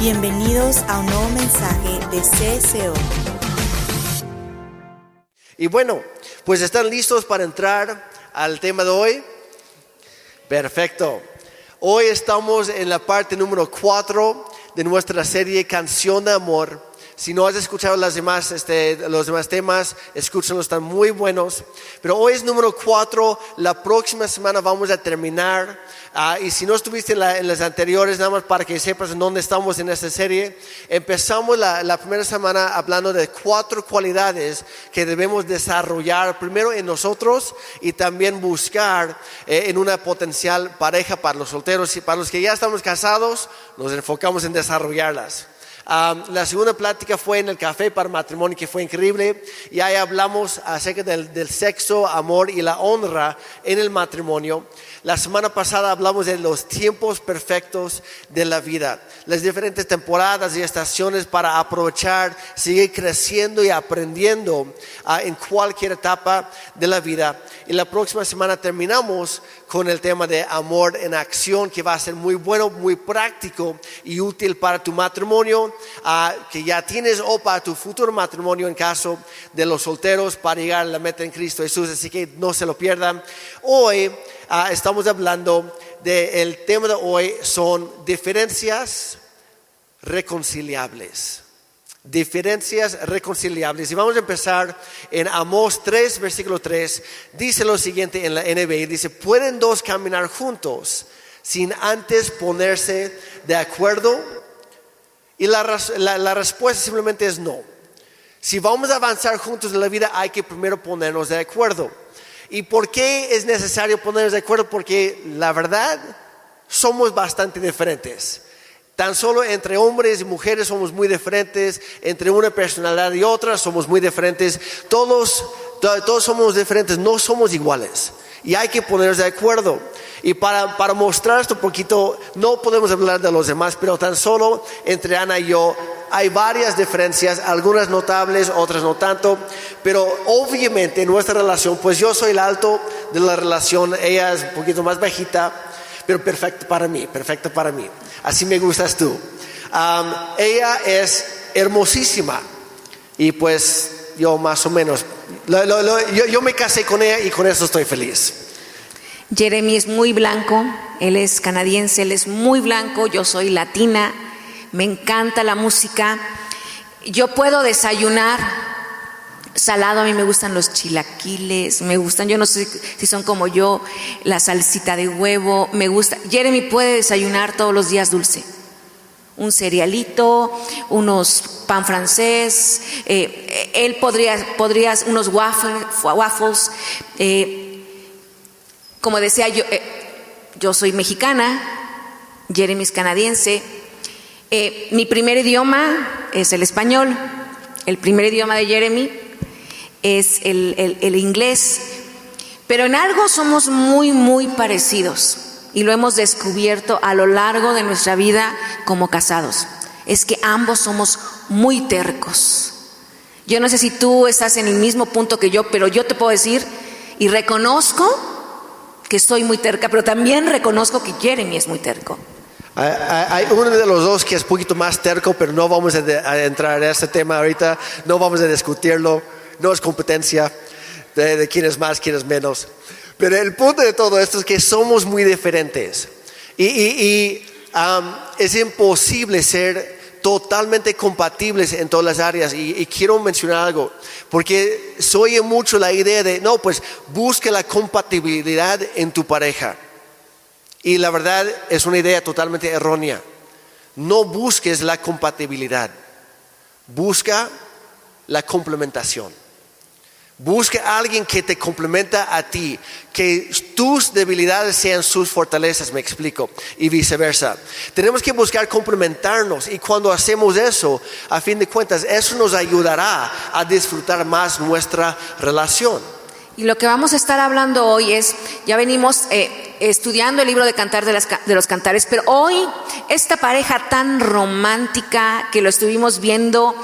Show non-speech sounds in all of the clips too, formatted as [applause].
Bienvenidos a un nuevo mensaje de CSO. Y bueno, pues están listos para entrar al tema de hoy. Perfecto. Hoy estamos en la parte número 4 de nuestra serie Canción de Amor. Si no has escuchado las demás, este, los demás temas, escúchenlos, están muy buenos. Pero hoy es número 4, la próxima semana vamos a terminar Ah, y si no estuviste en, las anteriores, nada más para que sepas en dónde estamos en esta serie, empezamos la, primera semana hablando de cuatro cualidades que debemos desarrollar primero en nosotros y también buscar eh, en una potencial pareja para los solteros y para los que ya estamos casados, nos enfocamos en desarrollarlas. La segunda plática fue en el café para matrimonio, que fue increíble, y ahí hablamos acerca del sexo, amor y la honra en el matrimonio. La semana pasada hablamos de los tiempos perfectos de la vida, las diferentes temporadas y estaciones para aprovechar, seguir creciendo y aprendiendo ah, en cualquier etapa de la vida. Y la próxima semana terminamos con el tema de amor en acción, que va a ser muy bueno, muy práctico y útil para tu matrimonio, ah, que ya tienes o para tu futuro matrimonio en caso de los solteros para llegar a la meta en Cristo Jesús. Así que no se lo pierdan. Hoy Ah, estamos hablando del tema de hoy son diferencias reconciliables. Diferencias reconciliables. Y vamos a empezar en Amós 3, versículo 3. Dice lo siguiente en la NBI. Dice, ¿pueden dos caminar juntos sin antes ponerse de acuerdo? Y la, la respuesta simplemente es no. Si vamos a avanzar juntos en la vida, hay que primero ponernos de acuerdo. ¿Y por qué es necesario ponernos de acuerdo? Porque la verdad somos bastante diferentes. Tan solo entre hombres y mujeres somos muy diferentes, entre una personalidad y otra somos muy diferentes. Todos, todos somos diferentes, no somos iguales. Y hay que ponernos de acuerdo. Y para, para mostrar esto un poquito, no podemos hablar de los demás, pero tan solo entre Ana y yo hay varias diferencias, algunas notables, otras no tanto, pero obviamente en nuestra relación, pues yo soy el alto de la relación, ella es un poquito más bajita, pero perfecto para mí, perfecto para mí. Así me gustas tú. ella es hermosísima y pues yo más o menos, yo, yo me casé con ella y con eso estoy feliz. Jeremy es muy blanco, él es canadiense, él es muy blanco, yo soy latina, me encanta la música. Yo puedo desayunar salado, a mí me gustan los chilaquiles, me gustan, yo no sé si son como yo, la salsita de huevo, me gusta. Jeremy puede desayunar todos los días dulce. Un cerealito, unos pan francés, eh, él podría, podría unos waffles. Eh, como decía yo, eh, yo soy mexicana, Jeremy es canadiense, eh, mi primer idioma es el español, el primer idioma de Jeremy es el, el inglés, pero en algo somos muy, muy parecidos y lo hemos descubierto a lo largo de nuestra vida como casados. Es que ambos somos muy tercos. Yo no sé si tú estás en el mismo punto que yo, pero yo te puedo decir y reconozco que soy muy terca, pero también reconozco que Jeremy es muy terco. Hay uno de los dos que es un poquito más terco, pero no vamos a, entrar en este tema ahorita, no vamos a discutirlo, no es competencia de, quién es más, quién es menos. Pero el punto de todo esto es que somos muy diferentes y, es imposible ser totalmente compatibles en todas las áreas. Y, quiero mencionar algo, porque soy mucho la idea de, no, pues busque la compatibilidad en tu pareja. Y la verdad es una idea totalmente errónea. No busques la compatibilidad, busca la complementación. Busca a alguien que te complementa a ti, que tus debilidades sean sus fortalezas, me explico, y viceversa. Tenemos que buscar complementarnos y cuando hacemos eso, a fin de cuentas, eso nos ayudará a disfrutar más nuestra relación. Y lo que vamos a estar hablando hoy es, ya venimos eh, estudiando el libro de Cantar de, de, los Cantares, pero hoy esta pareja tan romántica que lo estuvimos viendo,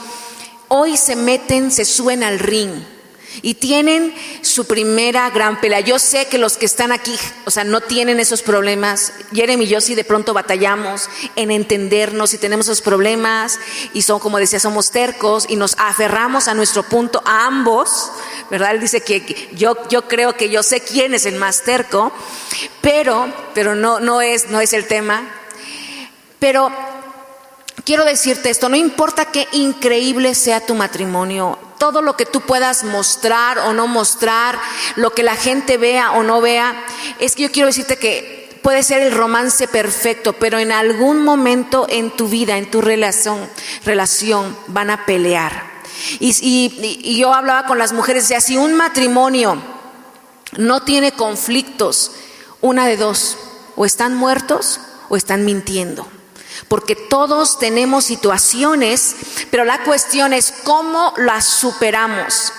hoy se meten, se suben al ring. Y tienen su primera gran pelea. Yo sé que los que están aquí, o sea, no tienen esos problemas. Jeremy y yo sí de pronto batallamos en entendernos y tenemos esos problemas y son, como decía, somos tercos y nos aferramos a nuestro punto, a ambos, ¿verdad? Él dice que yo, yo creo que yo sé quién es el más terco, pero, pero no, no, es, no es el tema. Pero quiero decirte esto, no importa qué increíble sea tu matrimonio, todo lo que tú puedas mostrar o no mostrar, lo que la gente vea o no vea, es que yo quiero decirte que puede ser el romance perfecto, pero en algún momento en tu vida, en tu relación, relación van a pelear. Y, yo hablaba con las mujeres, decía, si un matrimonio no tiene conflictos, una de dos, o están muertos o están mintiendo porque todos tenemos situaciones, pero la cuestión es cómo las superamos.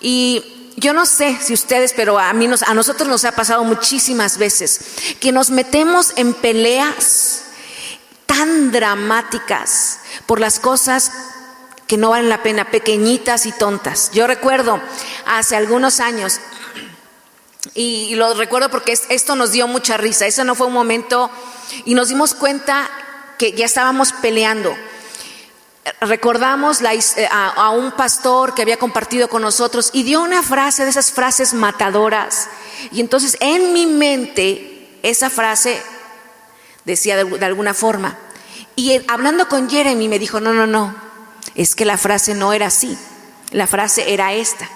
Y yo no sé si ustedes, pero a mí a nosotros nos ha pasado muchísimas veces que nos metemos en peleas tan dramáticas por las cosas que no valen la pena, pequeñitas y tontas. Yo recuerdo hace algunos años y lo recuerdo porque esto nos dio mucha risa. Eso no fue un momento y nos dimos cuenta que ya estábamos peleando. Recordamos eh, a, un pastor que había compartido con nosotros y dio una frase de esas frases matadoras. Y entonces en mi mente esa frase decía de, alguna forma. Y hablando con Jeremy me dijo, no, no, no, es que la frase no era así, la frase era esta.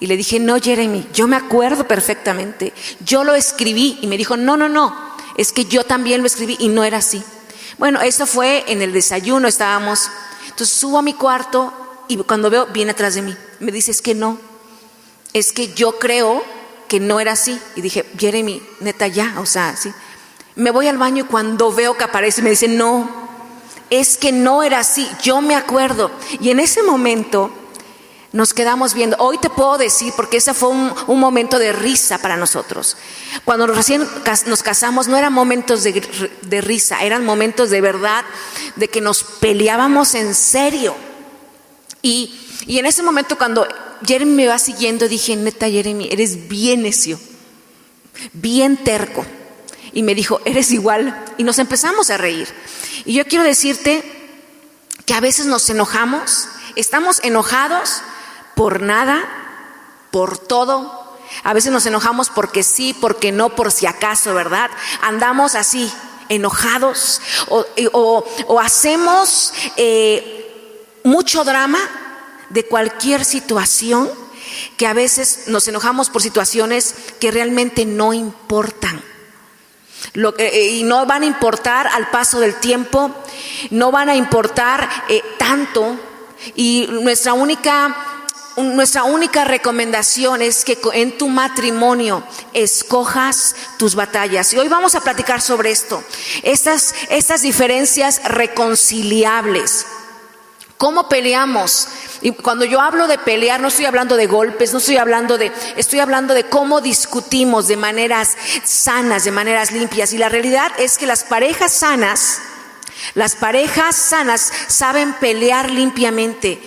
Y le dije, no, Jeremy, yo me acuerdo perfectamente, yo lo escribí. Y me dijo, no, no, no, es que yo también lo escribí y no era así. Bueno, eso fue en el desayuno, estábamos. Entonces subo a mi cuarto y cuando veo, viene atrás de mí. Me dice, es que no, es que yo creo que no era así. Y dije, Jeremy, neta ya, o sea, sí. Me voy al baño y cuando veo que aparece me dice, no, es que no era así, yo me acuerdo. Y en ese momento nos quedamos viendo. Hoy te puedo decir, porque ese fue un, momento de risa para nosotros. Cuando recién nos casamos no eran momentos de, risa, eran momentos de verdad, de que nos peleábamos en serio. Y, y en ese momento cuando Jeremy me va siguiendo, dije, neta Jeremy, eres bien necio, bien terco. Y me dijo, eres igual. Y nos empezamos a reír. Y yo quiero decirte que a veces nos enojamos, estamos enojados por nada, por todo. A veces nos enojamos porque sí, porque no, por si acaso, ¿verdad? Andamos así, enojados o, hacemos eh, mucho drama de cualquier situación que a veces nos enojamos por situaciones que realmente no importan. Eh, y no van a importar al paso del tiempo, no van a importar eh, tanto. Y nuestra única nuestra única recomendación es que en tu matrimonio escojas tus batallas. Y hoy vamos a platicar sobre esto, estas, estas diferencias reconciliables. ¿Cómo peleamos? Y cuando yo hablo de pelear, no estoy hablando de golpes, no estoy hablando de, estoy hablando de cómo discutimos de maneras sanas, de maneras limpias. Y la realidad es que las parejas sanas, las parejas sanas saben pelear limpiamente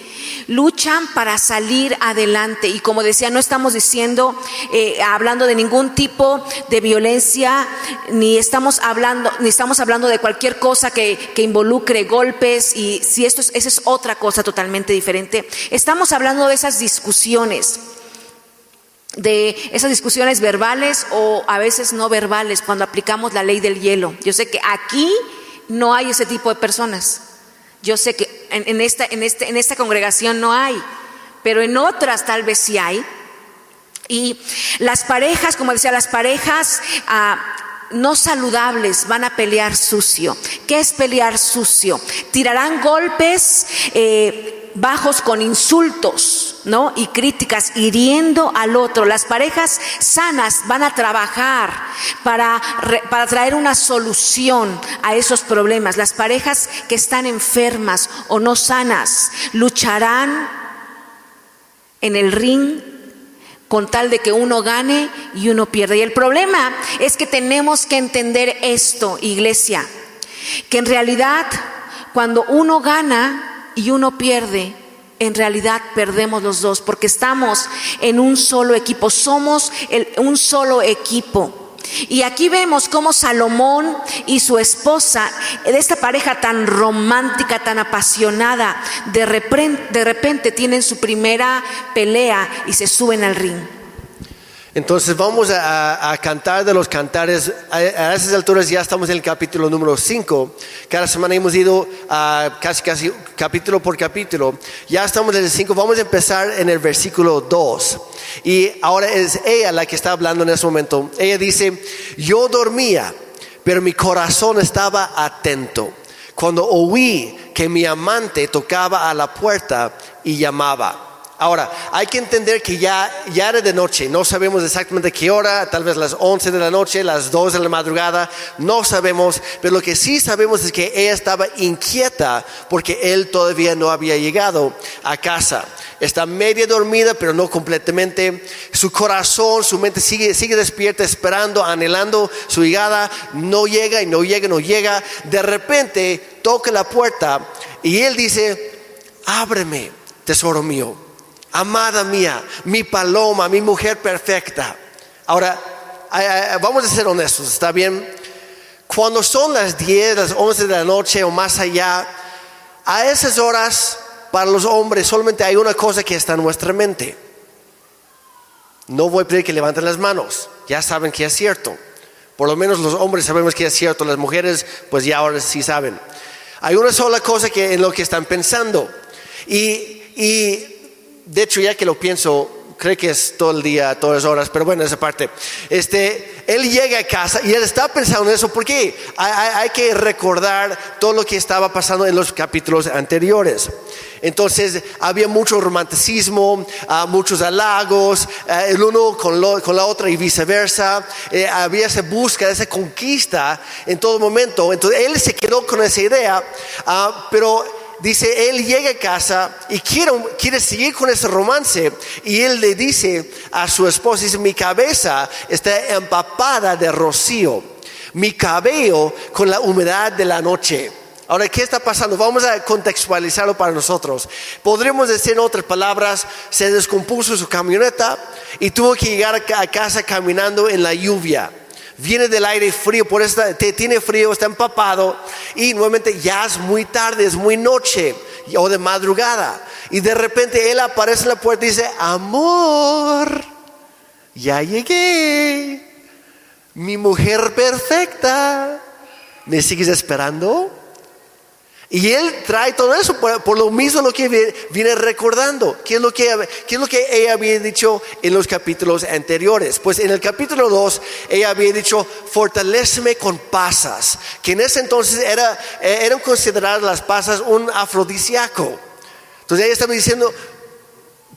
luchan para salir adelante. Y como decía, no estamos diciendo, eh, hablando de ningún tipo de violencia, ni estamos hablando, ni estamos hablando de cualquier cosa que, que involucre golpes, y si esto es, esa es otra cosa totalmente diferente. Estamos hablando de esas discusiones de esas discusiones verbales o a veces no verbales cuando aplicamos la ley del hielo. Yo sé que aquí no hay ese tipo de personas. Yo sé que en, esta, en, este, en esta congregación no hay, pero en otras tal vez sí hay. Y las parejas, como decía, las parejas ah, no saludables van a pelear sucio. ¿Qué es pelear sucio? Tirarán golpes. Eh, bajos con insultos, ¿no? Y críticas, hiriendo al otro. Las parejas sanas van a trabajar para, para traer una solución a esos problemas. Las parejas que están enfermas o no sanas lucharán en el ring con tal de que uno gane y uno pierde. Y el problema es que tenemos que entender esto, iglesia, que en realidad cuando uno gana, y uno pierde, en realidad perdemos los dos porque estamos en un solo equipo, somos un solo equipo. Y aquí vemos cómo Salomón y su esposa, de esta pareja tan romántica, tan apasionada, de repente, de repente tienen su primera pelea y se suben al ring. Entonces vamos a, cantar de los cantares. A, esas alturas ya estamos en el capítulo número 5. Cada semana hemos ido a casi, casi capítulo por capítulo. Ya estamos en el 5. Vamos a empezar en el versículo 2. Y ahora es ella la que está hablando en ese momento. Ella dice, yo dormía, pero mi corazón estaba atento. Cuando oí que mi amante tocaba a la puerta y llamaba. Ahora, hay que entender que ya, ya era de noche, no sabemos exactamente qué hora, tal vez las 11 de la noche, las 2 de la madrugada, no sabemos, pero lo que sí sabemos es que ella estaba inquieta porque él todavía no había llegado a casa. Está media dormida, pero no completamente. Su corazón, su mente sigue, sigue despierta, esperando, anhelando su llegada. No llega y no llega, no llega. De repente toca la puerta y él dice, ábreme, tesoro mío amada mía, mi paloma, mi mujer perfecta. Ahora, vamos a ser honestos, ¿está bien? Cuando son las 10, las 11 de la noche o más allá, a esas horas, para los hombres, solamente hay una cosa que está en nuestra mente. No voy a pedir que levanten las manos, ya saben que es cierto. Por lo menos los hombres sabemos que es cierto, las mujeres pues ya ahora sí saben. Hay una sola cosa que en lo que están pensando. Y, y de hecho, ya que lo pienso, creo que es todo el día, todas las horas, pero bueno, esa parte. Este, él llega a casa y él está pensando en eso porque hay, que recordar todo lo que estaba pasando en los capítulos anteriores. Entonces había mucho romanticismo, ah, muchos halagos, ah, el uno con, la otra y viceversa. Eh, había esa búsqueda, esa conquista en todo momento. Entonces él se quedó con esa idea, ah, pero dice, él llega a casa y quiere, quiere seguir con ese romance y él le dice a su esposa, dice, mi cabeza está empapada de rocío, mi cabello con la humedad de la noche. Ahora, ¿qué está pasando? Vamos a contextualizarlo para nosotros. Podríamos decir en otras palabras, se descompuso su camioneta y tuvo que llegar a casa caminando en la lluvia viene del aire frío, por eso te, tiene frío, está empapado y nuevamente ya es muy tarde, es muy noche o de madrugada. Y de repente él aparece en la puerta y dice, amor, ya llegué, mi mujer perfecta, ¿me sigues esperando? Y él trae todo eso por, lo mismo lo que viene recordando. ¿Qué es, lo que, ¿Qué es lo que ella había dicho en los capítulos anteriores? Pues en el capítulo 2 ella había dicho, fortaleceme con pasas, que en ese entonces era, eran consideradas las pasas un afrodisíaco. Entonces ella estaba diciendo,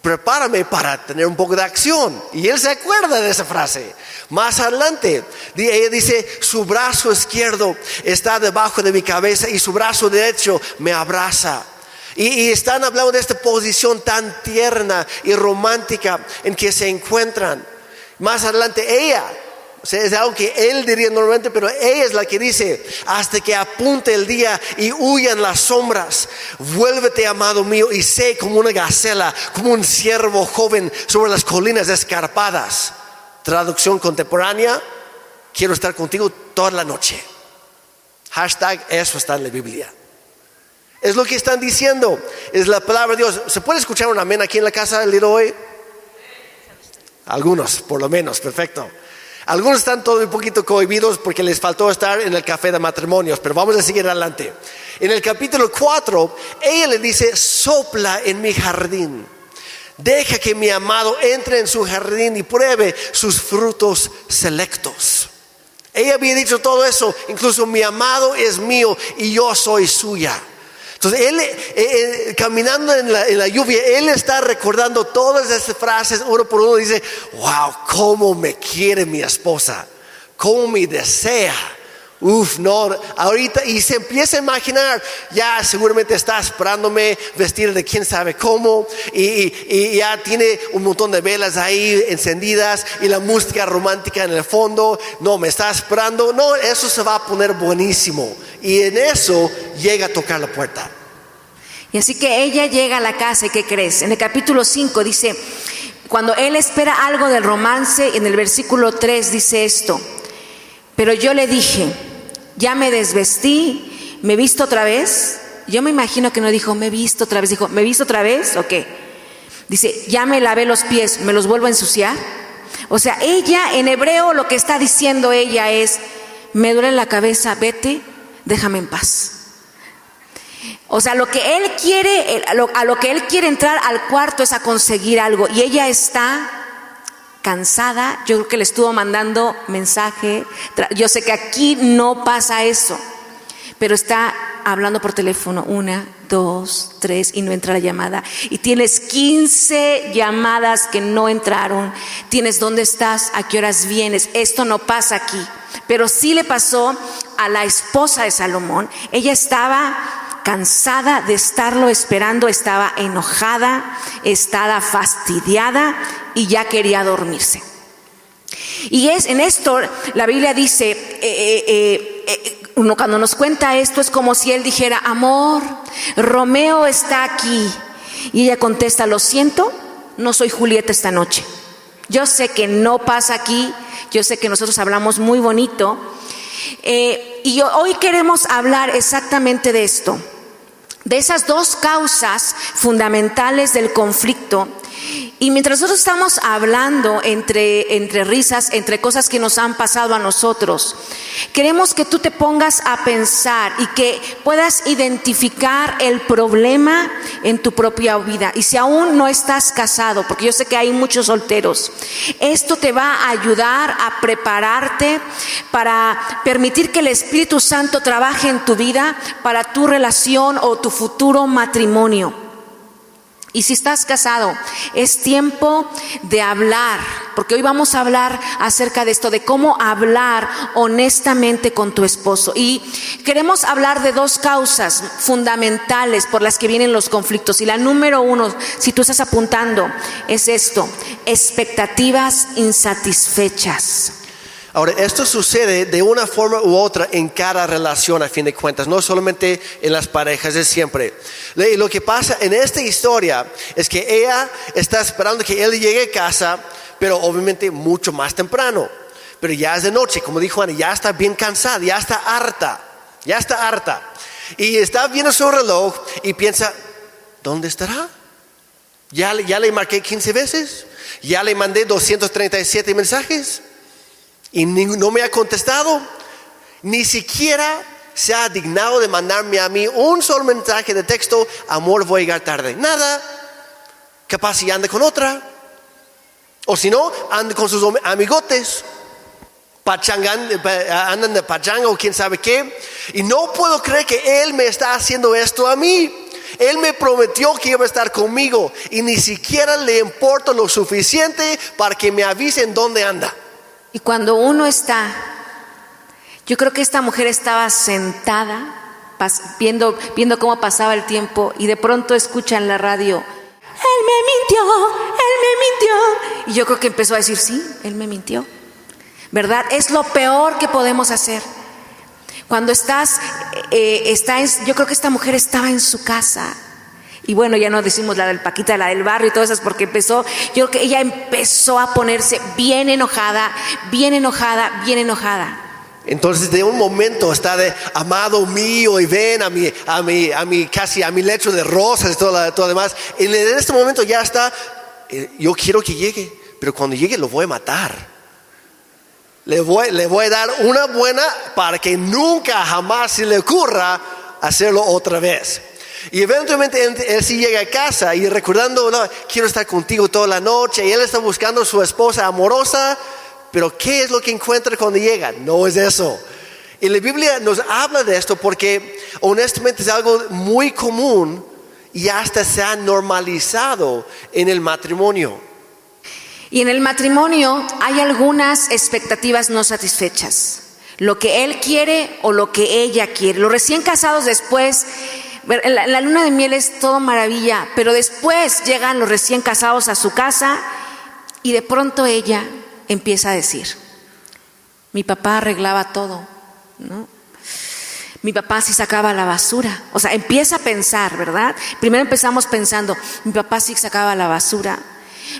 prepárame para tener un poco de acción. Y él se acuerda de esa frase. Más adelante, ella dice, su brazo izquierdo está debajo de mi cabeza y su brazo derecho me abraza. Y, están hablando de esta posición tan tierna y romántica en que se encuentran. Más adelante, ella es algo que él diría normalmente, pero ella es la que dice, hasta que apunte el día y huyan las sombras, vuélvete amado mío y sé como una gacela, como un ciervo joven sobre las colinas escarpadas. Traducción contemporánea, quiero estar contigo toda la noche. Hashtag, eso está en la Biblia. Es lo que están diciendo, es la palabra de Dios. ¿Se puede escuchar un amén aquí en la casa el día de hoy? Algunos, por lo menos, perfecto. Algunos están todo un poquito cohibidos porque les faltó estar en el café de matrimonios, pero vamos a seguir adelante. En el capítulo 4, ella le dice, sopla en mi jardín. Deja que mi amado entre en su jardín y pruebe sus frutos selectos. Ella había dicho todo eso, incluso mi amado es mío y yo soy suya. Entonces, él, eh, eh, caminando en la, lluvia, él está recordando todas esas frases uno por uno. Dice, wow, cómo me quiere mi esposa, cómo me desea. Uf, no, ahorita, y se empieza a imaginar, ya seguramente está esperándome vestir de quién sabe cómo, y, ya tiene un montón de velas ahí encendidas, y la música romántica en el fondo, no, me está esperando, no, eso se va a poner buenísimo, y en eso llega a tocar la puerta. Y así que ella llega a la casa y ¿qué crees? En el capítulo 5 dice, cuando él espera algo del romance, en el versículo 3 dice esto, pero yo le dije, ya me desvestí, me visto otra vez. Yo me imagino que no dijo, me visto otra vez, dijo, ¿me visto otra vez o qué? Dice, ya me lavé los pies, ¿me los vuelvo a ensuciar? O sea, ella en hebreo lo que está diciendo ella es, me duele la cabeza, vete, déjame en paz. O sea, lo que él quiere, a lo, que él quiere entrar al cuarto es a conseguir algo. Y ella está cansada, yo creo que le estuvo mandando mensaje. Yo sé que aquí no pasa eso, pero está hablando por teléfono una, dos, tres y no entra la llamada. Y tienes 15 llamadas que no entraron. Tienes dónde estás, a qué horas vienes. Esto no pasa aquí. Pero sí le pasó a la esposa de Salomón. Ella estaba cansada de estarlo esperando, estaba enojada, estaba fastidiada y ya quería dormirse. Y es en esto, la Biblia dice, eh, eh, eh, uno cuando nos cuenta esto es como si él dijera, amor, Romeo está aquí. Y ella contesta, lo siento, no soy Julieta esta noche. Yo sé que no pasa aquí, yo sé que nosotros hablamos muy bonito. y hoy queremos hablar exactamente de esto de esas dos causas fundamentales del conflicto. Y mientras nosotros estamos hablando entre, entre risas, entre cosas que nos han pasado a nosotros, queremos que tú te pongas a pensar y que puedas identificar el problema en tu propia vida. Y si aún no estás casado, porque yo sé que hay muchos solteros, esto te va a ayudar a prepararte para permitir que el Espíritu Santo trabaje en tu vida para tu relación o tu futuro matrimonio. Y si estás casado, es tiempo de hablar, porque hoy vamos a hablar acerca de esto, de cómo hablar honestamente con tu esposo. Y queremos hablar de dos causas fundamentales por las que vienen los conflictos. Y la número uno, si tú estás apuntando, es esto, expectativas insatisfechas. Ahora, esto sucede de una forma u otra en cada relación a fin de cuentas, no solamente en las parejas, es siempre. Lo que pasa en esta historia es que ella está esperando que él llegue a casa, pero obviamente mucho más temprano. Pero ya es de noche, como dijo Ana, ya está bien cansada, ya está harta, ya está harta. Y está viendo su reloj y piensa, ¿dónde estará? Ya, ya le marqué 15 veces, ya le mandé 237 mensajes y no me ha contestado, ni siquiera se ha dignado de mandarme a mí un solo mensaje de texto, amor, voy a llegar tarde. Nada, capaz si anda con otra, o si no, anda con sus amigotes, pachangan, andan de pachanga o quién sabe qué, y no puedo creer que Él me está haciendo esto a mí. Él me prometió que iba a estar conmigo y ni siquiera le importa lo suficiente para que me avisen dónde anda. Y cuando uno está, yo creo que esta mujer estaba sentada viendo, viendo cómo pasaba el tiempo y de pronto escucha en la radio, Él me mintió, Él me mintió. Y yo creo que empezó a decir, sí, Él me mintió. ¿Verdad? Es lo peor que podemos hacer. Cuando estás, eh, está yo creo que esta mujer estaba en su casa y bueno, ya no decimos la del Paquita, la del barrio y todas esas, porque empezó, yo creo que ella empezó a ponerse bien enojada, bien enojada, bien enojada. Entonces de un momento está de amado mío y ven a mi, a mi, a mi casi a mi lecho de rosas y todo, lo, demás. En este momento ya está, eh, yo quiero que llegue, pero cuando llegue lo voy a matar. Le voy a dar una buena para que nunca jamás se le ocurra hacerlo otra vez. Y eventualmente él, sí llega a casa y recordando, quiero estar contigo toda la noche. Y él está buscando su esposa amorosa, pero ¿qué es lo que encuentra cuando llega? No es eso. Y la Biblia nos habla de esto porque honestamente es algo muy común y hasta se ha normalizado en el matrimonio. Y en el matrimonio hay algunas expectativas no satisfechas. Lo que él quiere o lo que ella quiere. Los recién casados después la, luna de miel es todo maravilla, pero después llegan los recién casados a su casa y de pronto ella empieza a decir, mi papá arreglaba todo, ¿no? Mi papá sí sacaba la basura. O sea, empieza a pensar, ¿verdad? Primero empezamos pensando, mi papá sí sacaba la basura.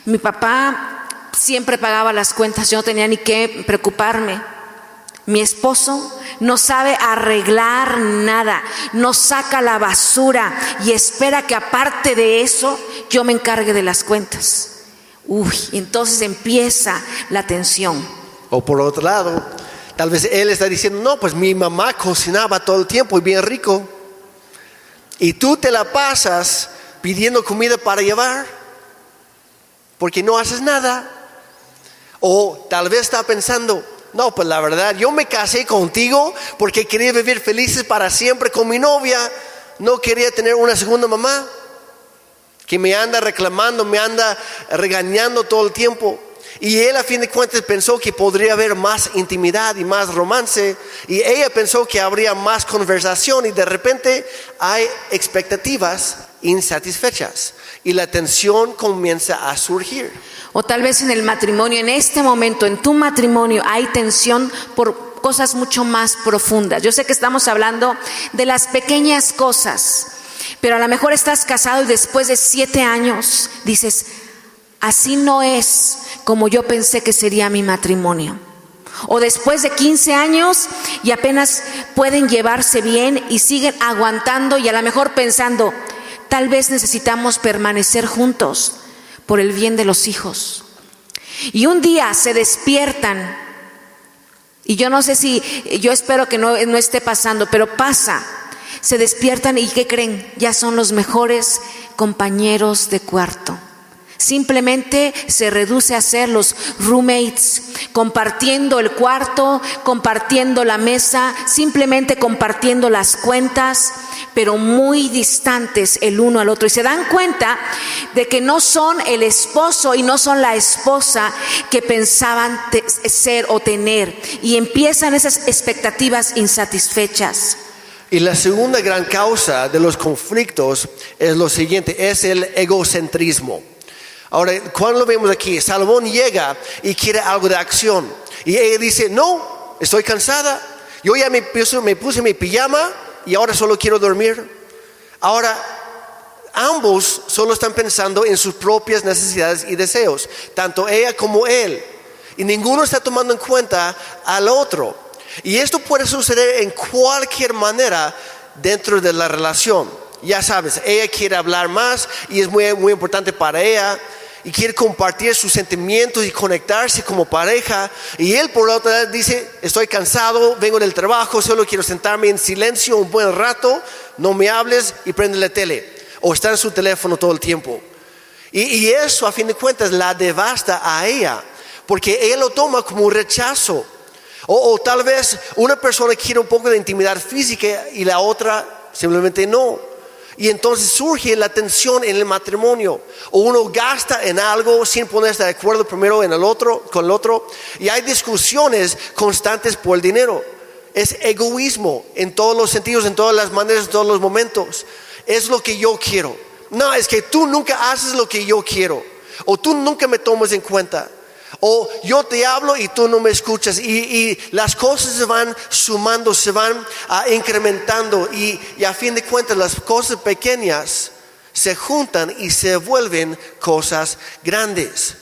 Mi papá siempre pagaba las cuentas, yo no tenía ni que preocuparme. Mi esposo no sabe arreglar nada, no saca la basura y espera que aparte de eso yo me encargue de las cuentas. Uy, entonces empieza la tensión. O por otro lado, tal vez él está diciendo, no, pues mi mamá cocinaba todo el tiempo y bien rico. Y tú te la pasas pidiendo comida para llevar porque no haces nada. O tal vez está pensando, no, pues la verdad, yo me casé contigo porque quería vivir felices para siempre con mi novia. No quería tener una segunda mamá que me anda reclamando, me anda regañando todo el tiempo. Y él a fin de cuentas pensó que podría haber más intimidad y más romance. Y ella pensó que habría más conversación y de repente hay expectativas insatisfechas. Y la tensión comienza a surgir. O tal vez en el matrimonio, en este momento, en tu matrimonio, hay tensión por cosas mucho más profundas. Yo sé que estamos hablando de las pequeñas cosas, pero a lo mejor estás casado y después de siete años dices, así no es como yo pensé que sería mi matrimonio. O después de 15 años y apenas pueden llevarse bien y siguen aguantando y a lo mejor pensando, tal vez necesitamos permanecer juntos por el bien de los hijos. Y un día se despiertan, y yo no sé si, yo espero que no, no esté pasando, pero pasa, se despiertan y ¿qué creen? Ya son los mejores compañeros de cuarto. Simplemente se reduce a ser los roommates, compartiendo el cuarto, compartiendo la mesa, simplemente compartiendo las cuentas, pero muy distantes el uno al otro. Y se dan cuenta de que no son el esposo y no son la esposa que pensaban ser o tener. Y empiezan esas expectativas insatisfechas. Y la segunda gran causa de los conflictos es lo siguiente, es el egocentrismo. Ahora, cuando lo vemos aquí, Salomón llega y quiere algo de acción. Y ella dice, no, estoy cansada. Yo ya me puse, me puse mi pijama y ahora solo quiero dormir. Ahora, ambos solo están pensando en sus propias necesidades y deseos, tanto ella como él. Y ninguno está tomando en cuenta al otro. Y esto puede suceder en cualquier manera dentro de la relación. Ya sabes, ella quiere hablar más y es muy, muy importante para ella y quiere compartir sus sentimientos y conectarse como pareja. Y él por la otra lado dice, estoy cansado, vengo del trabajo, solo quiero sentarme en silencio un buen rato, no me hables y prende la tele. O está en su teléfono todo el tiempo. Y, eso a fin de cuentas la devasta a ella, porque él lo toma como un rechazo. O, o tal vez una persona quiere un poco de intimidad física y la otra simplemente no. Y entonces surge la tensión en el matrimonio. O uno gasta en algo sin ponerse de acuerdo primero en el otro, con el otro. Y hay discusiones constantes por el dinero. Es egoísmo en todos los sentidos, en todas las maneras, en todos los momentos. Es lo que yo quiero. No, es que tú nunca haces lo que yo quiero. O tú nunca me tomas en cuenta. O yo te hablo y tú no me escuchas. Y, las cosas se van sumando, se van ah, incrementando. Y, y a fin de cuentas las cosas pequeñas se juntan y se vuelven cosas grandes.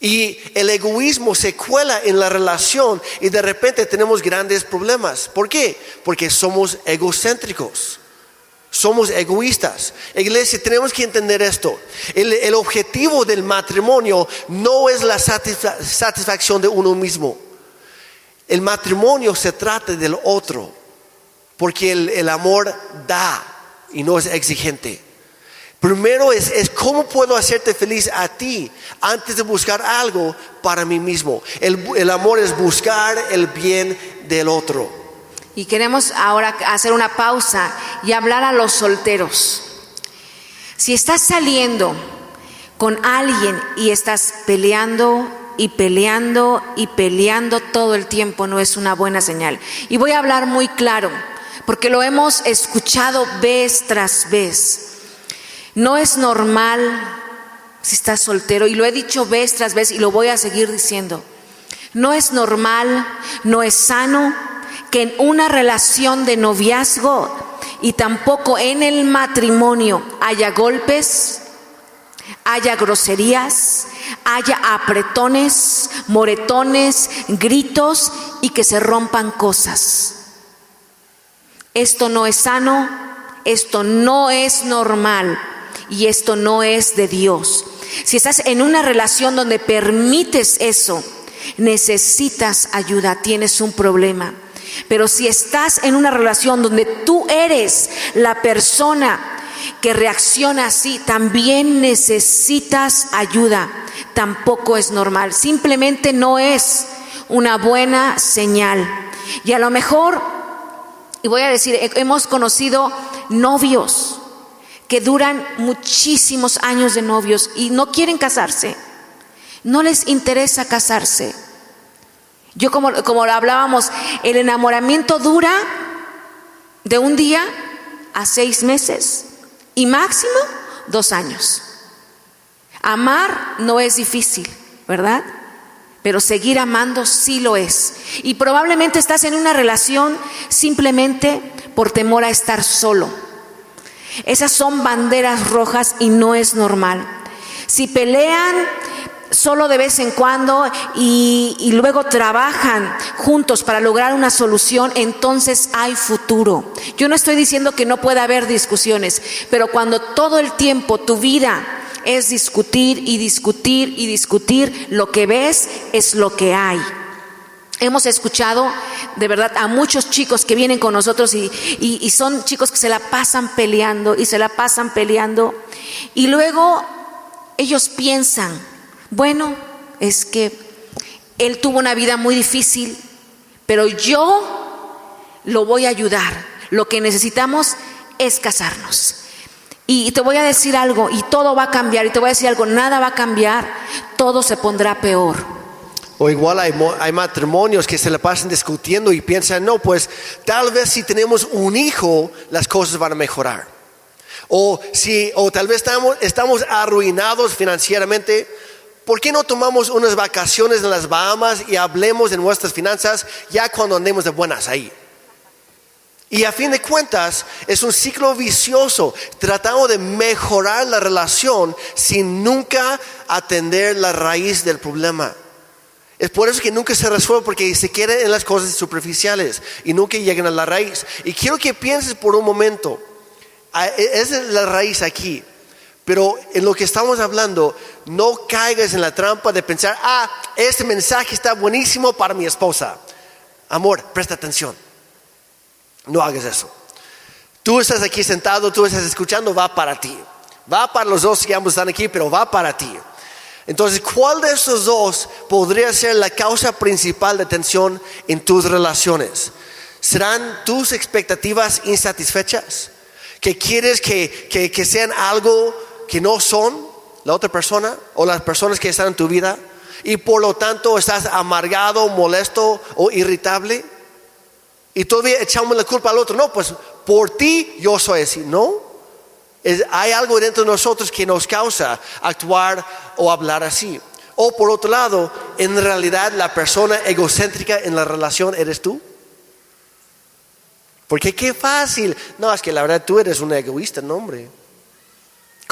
Y el egoísmo se cuela en la relación y de repente tenemos grandes problemas. ¿Por qué? Porque somos egocéntricos. Somos egoístas. Iglesia, tenemos que entender esto. El, objetivo del matrimonio no es la satisfacción de uno mismo. El matrimonio se trata del otro, porque el, amor da y no es exigente. Primero es, es, cómo puedo hacerte feliz a ti antes de buscar algo para mí mismo. el amor es buscar el bien del otro. Y queremos ahora hacer una pausa y hablar a los solteros. Si estás saliendo con alguien y estás peleando y peleando y peleando todo el tiempo, no es una buena señal. Y voy a hablar muy claro, porque lo hemos escuchado vez tras vez. No es normal si estás soltero, y lo he dicho vez tras vez y lo voy a seguir diciendo. No es normal, no es sano que en una relación de noviazgo y tampoco en el matrimonio haya golpes, haya groserías, haya apretones, moretones, gritos y que se rompan cosas. Esto no es sano, esto no es normal y esto no es de Dios. Si estás en una relación donde permites eso, necesitas ayuda, tienes un problema. Pero si estás en una relación donde tú eres la persona que reacciona así, también necesitas ayuda. Tampoco es normal, simplemente no es una buena señal. Y a lo mejor, y voy a decir, hemos conocido novios que duran muchísimos años de novios y no quieren casarse, no les interesa casarse. Yo como, como hablábamos, el enamoramiento dura de un día a seis meses y máximo dos años. Amar no es difícil, ¿verdad? Pero seguir amando sí lo es. Y probablemente estás en una relación simplemente por temor a estar solo. Esas son banderas rojas y no es normal. Si pelean solo de vez en cuando y, luego trabajan juntos para lograr una solución, entonces hay futuro. Yo no estoy diciendo que no pueda haber discusiones, pero cuando todo el tiempo tu vida es discutir y discutir y discutir, lo que ves es lo que hay. Hemos escuchado de verdad a muchos chicos que vienen con nosotros y, son chicos que se la pasan peleando y se la pasan peleando y luego ellos piensan, bueno, es que él tuvo una vida muy difícil, pero yo lo voy a ayudar. Lo que necesitamos es casarnos. Y te voy a decir algo, y todo va a cambiar, y te voy a decir algo, nada va a cambiar, todo se pondrá peor. O igual hay, hay, matrimonios que se le pasan discutiendo y piensan, no, pues tal vez si tenemos un hijo, las cosas van a mejorar. O, si, o tal vez estamos, estamos arruinados financieramente, ¿Por qué no tomamos unas vacaciones en las Bahamas y hablemos de nuestras finanzas ya cuando andemos de buenas ahí? Y a fin de cuentas es un ciclo vicioso, tratando de mejorar la relación sin nunca atender la raíz del problema. Es por eso que nunca se resuelve porque se queda en las cosas superficiales y nunca llegan a la raíz. Y quiero que pienses por un momento, esa es la raíz aquí. Pero en lo que estamos hablando, no caigas en la trampa de pensar, ah, este mensaje está buenísimo para mi esposa. Amor, presta atención. No hagas eso. Tú estás aquí sentado, tú estás escuchando, va para ti. Va para los dos que ambos están aquí, pero va para ti. Entonces, ¿cuál de esos dos podría ser la causa principal de tensión en tus relaciones? ¿Serán tus expectativas insatisfechas? ¿Que quieres que, que, que sean algo que no son la otra persona o las personas que están en tu vida y por lo tanto estás amargado, molesto o irritable y todavía echamos la culpa al otro. No, pues por ti yo soy así, ¿no? hay algo dentro de nosotros que nos causa actuar o hablar así. O por otro lado, en realidad la persona egocéntrica en la relación eres tú. Porque qué fácil. No, es que la verdad tú eres un egoísta, no hombre.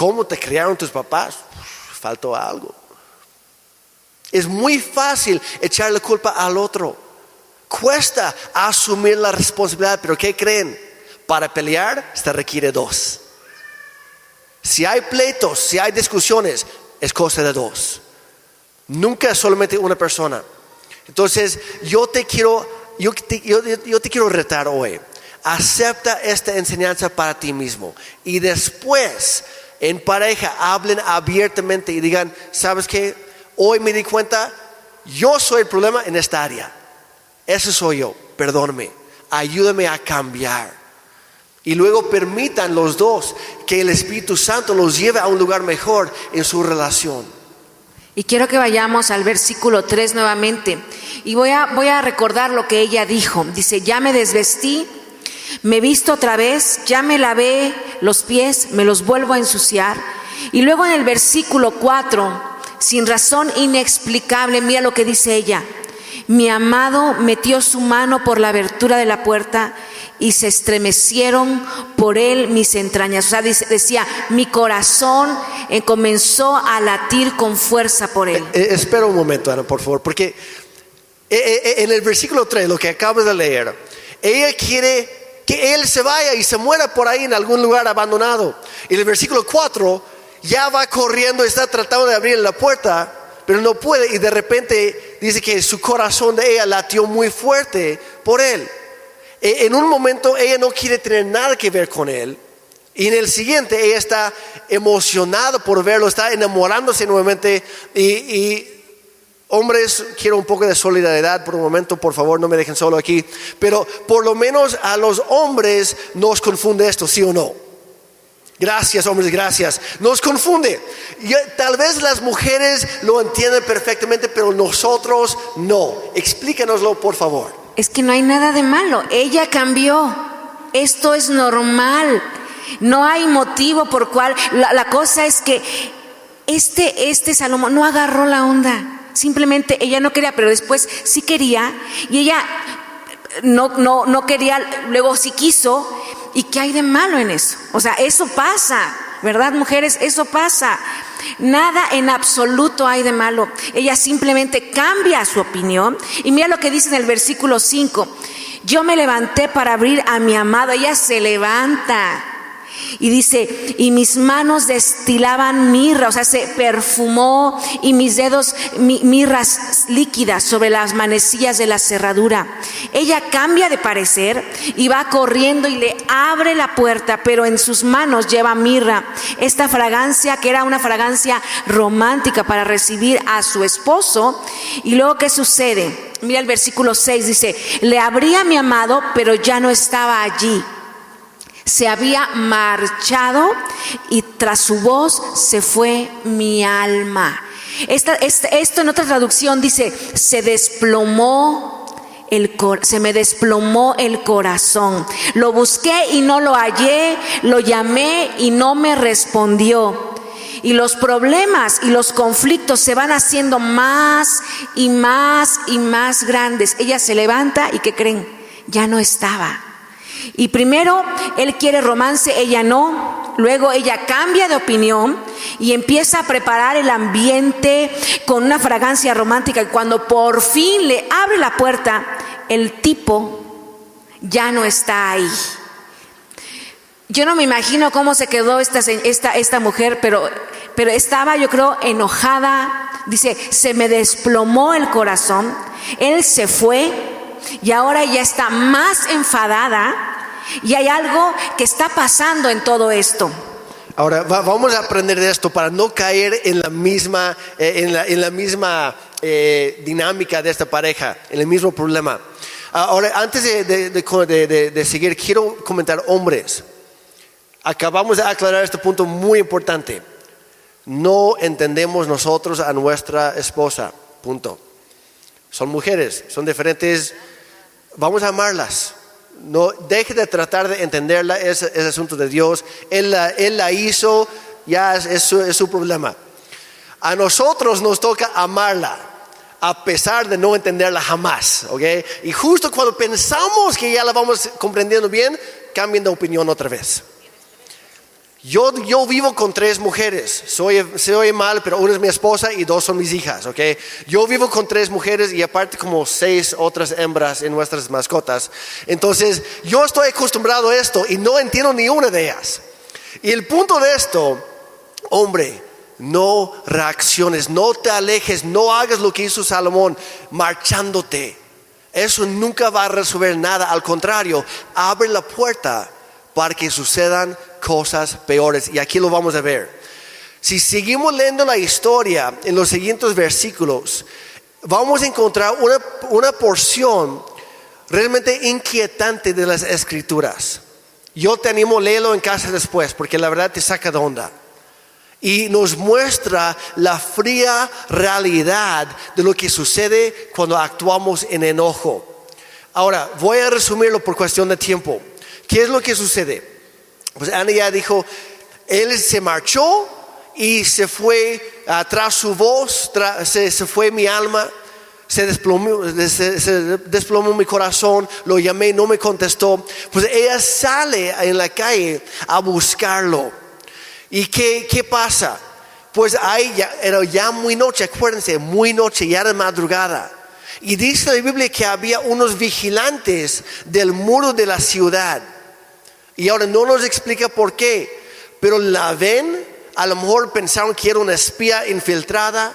¿Cómo te criaron tus papás? faltó algo. Es muy fácil echar la culpa al otro. Cuesta asumir la responsabilidad, pero ¿qué creen? Para pelear se requiere dos. Si hay pleitos, si hay discusiones, es cosa de dos. Nunca solamente una persona. Entonces, yo te quiero, yo yo te quiero retar hoy. Acepta esta enseñanza para ti mismo. Y después en pareja hablen abiertamente y digan, ¿sabes qué? Hoy me di cuenta, yo soy el problema en esta área. Ese soy yo, perdóname, ayúdame a cambiar. Y luego permitan los dos que el Espíritu Santo los lleve a un lugar mejor en su relación. Y quiero que vayamos al versículo 3 nuevamente. Y voy a, voy a recordar lo que ella dijo. Dice, ya me desvestí me visto otra vez, ya me lavé los pies, me los vuelvo a ensuciar. Y luego en el versículo 4, sin razón inexplicable, mira lo que dice ella. mi amado metió su mano por la abertura de la puerta y se estremecieron por él mis entrañas. O sea, decía, mi corazón eh, comenzó a latir con fuerza por él. Eh, espera un momento, Ana, por favor, porque eh, en el versículo 3, lo que acabas de leer, ella quiere que él se vaya y se muera por ahí en algún lugar abandonado. Y el versículo 4 ya va corriendo, está tratando de abrir la puerta, pero no puede y de repente dice que su corazón de ella latió muy fuerte por él. E, en un momento ella no quiere tener nada que ver con él. Y en el siguiente ella está emocionada por verlo, está enamorándose nuevamente. Y, hombres, quiero un poco de solidaridad por un momento, por favor, no me dejen solo aquí. Pero por lo menos a los hombres nos confunde esto, sí o no. Gracias, hombres, gracias. Nos confunde. tal vez las mujeres lo entienden perfectamente, pero nosotros no. Explícanoslo, por favor es que no hay nada de malo. Ella cambió. Esto es normal. No hay motivo por cual. La, cosa es que este, este Salomón no agarró la onda. Simplemente ella no quería, pero después sí quería. Y ella no, no, no quería, luego sí quiso. ¿Y qué hay de malo en eso? O sea, eso pasa. ¿Verdad, mujeres? Eso pasa. Nada en absoluto hay de malo. Ella simplemente cambia su opinión. Y mira lo que dice en el versículo 5. Yo me levanté para abrir a mi amado. Ella se levanta. Y dice, y mis manos destilaban mirra, o sea, se perfumó y mis dedos mirras líquidas sobre las manecillas de la cerradura. Ella cambia de parecer y va corriendo y le abre la puerta, pero en sus manos lleva mirra, esta fragancia que era una fragancia romántica para recibir a su esposo. Y luego, ¿qué sucede? Mira el versículo 6, dice, le abría mi amado, pero ya no estaba allí se había marchado y tras su voz se fue mi alma. esto en otra traducción dice, se desplomó el se me desplomó el corazón. Lo busqué y no lo hallé, lo llamé y no me respondió. Y los problemas y los conflictos se van haciendo más y más y más grandes. Ella se levanta y ¿qué creen? Ya no estaba. Y primero él quiere romance, ella no. Luego ella cambia de opinión y empieza a preparar el ambiente con una fragancia romántica. Y cuando por fin le abre la puerta, el tipo ya no está ahí. Yo no me imagino cómo se quedó esta, esta, esta mujer, pero, pero estaba yo creo enojada. Dice, se me desplomó el corazón. Él se fue y ahora ella está más enfadada y hay algo que está pasando en todo esto. Ahora vamos a aprender de esto para no caer en la misma, eh, en, la, misma eh, dinámica de esta pareja, en el mismo problema. Ahora, antes de, de, seguir, quiero comentar hombres. Acabamos de aclarar este punto muy importante. No entendemos nosotros a nuestra esposa. Punto. Son mujeres, son diferentes. Vamos a amarlas no deje de tratar de entenderla, es, asunto de Dios. Él la, hizo, ya es, su, problema. A nosotros nos toca amarla, a pesar de no entenderla jamás. Y justo cuando pensamos que ya la vamos comprendiendo bien, cambien de opinión otra vez. Yo, yo vivo con tres mujeres, soy, se oye mal, pero una es mi esposa y dos son mis hijas, ¿ok? Yo vivo con tres mujeres y aparte como seis otras hembras en nuestras mascotas. Entonces, yo estoy acostumbrado a esto y no entiendo ni una de ellas. Y el punto de esto, hombre, no reacciones, no te alejes, no hagas lo que hizo Salomón, marchándote. Eso nunca va a resolver nada, al contrario, abre la puerta para que sucedan cosas peores. Y aquí lo vamos a ver. Si seguimos leyendo la historia en los siguientes versículos, vamos a encontrar una, una porción realmente inquietante de las escrituras. Yo te animo a leerlo en casa después, porque la verdad te saca de onda. Y nos muestra la fría realidad de lo que sucede cuando actuamos en enojo. Ahora, voy a resumirlo por cuestión de tiempo. ¿Qué es lo que sucede? Pues Ana ya dijo, él se marchó y se fue atrás su voz, se, fue mi alma, se desplomó, se, se desplomó mi corazón, lo llamé, no me contestó. Pues ella sale en la calle a buscarlo. ¿Y qué, qué pasa? Pues ahí ya, era ya muy noche, acuérdense, muy noche, ya era madrugada. Y dice la Biblia que había unos vigilantes del muro de la ciudad. Y ahora no nos explica por qué, pero la ven, a lo mejor pensaron que era una espía infiltrada,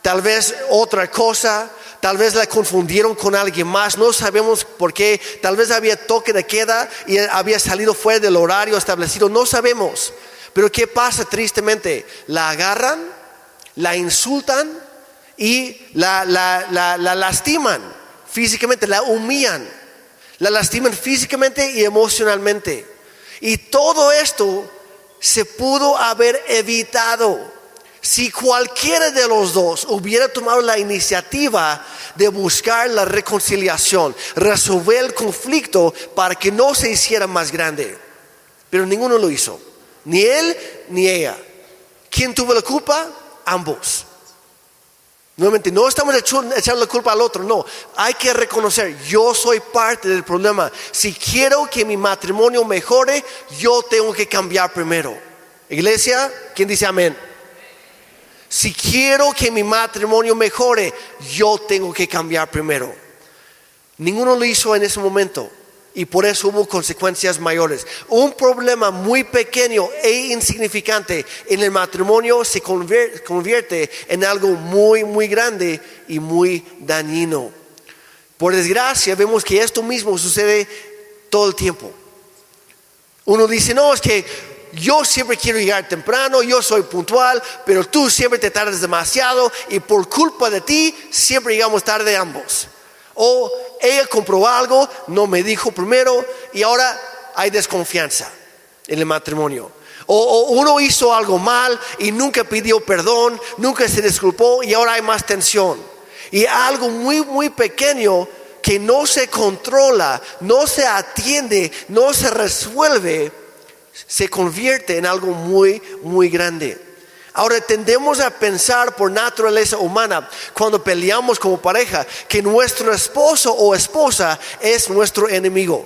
tal vez otra cosa, tal vez la confundieron con alguien más, no sabemos por qué, tal vez había toque de queda y había salido fuera del horario establecido, no sabemos. Pero ¿qué pasa tristemente? La agarran, la insultan y la, la, la, la lastiman físicamente, la humillan, la lastiman físicamente y emocionalmente. Y todo esto se pudo haber evitado si cualquiera de los dos hubiera tomado la iniciativa de buscar la reconciliación, resolver el conflicto para que no se hiciera más grande. Pero ninguno lo hizo, ni él ni ella. ¿Quién tuvo la culpa? Ambos. Nuevamente, no estamos echando la culpa al otro, no. Hay que reconocer, yo soy parte del problema. Si quiero que mi matrimonio mejore, yo tengo que cambiar primero. Iglesia, ¿quién dice amén? Si quiero que mi matrimonio mejore, yo tengo que cambiar primero. Ninguno lo hizo en ese momento y por eso hubo consecuencias mayores. Un problema muy pequeño e insignificante en el matrimonio se convierte en algo muy, muy grande y muy dañino. Por desgracia, vemos que esto mismo sucede todo el tiempo. Uno dice, no, es que yo siempre quiero llegar temprano, yo soy puntual, pero tú siempre te tardas demasiado y por culpa de ti siempre llegamos tarde ambos. O ella compró algo, no me dijo primero y ahora hay desconfianza en el matrimonio. O, o, uno hizo algo mal y nunca pidió perdón, nunca se disculpó y ahora hay más tensión. Y algo muy, muy pequeño que no se controla, no se atiende, no se resuelve se convierte en algo muy, muy grande. Ahora tendemos a pensar por naturaleza humana, cuando peleamos como pareja, que nuestro esposo o esposa es nuestro enemigo.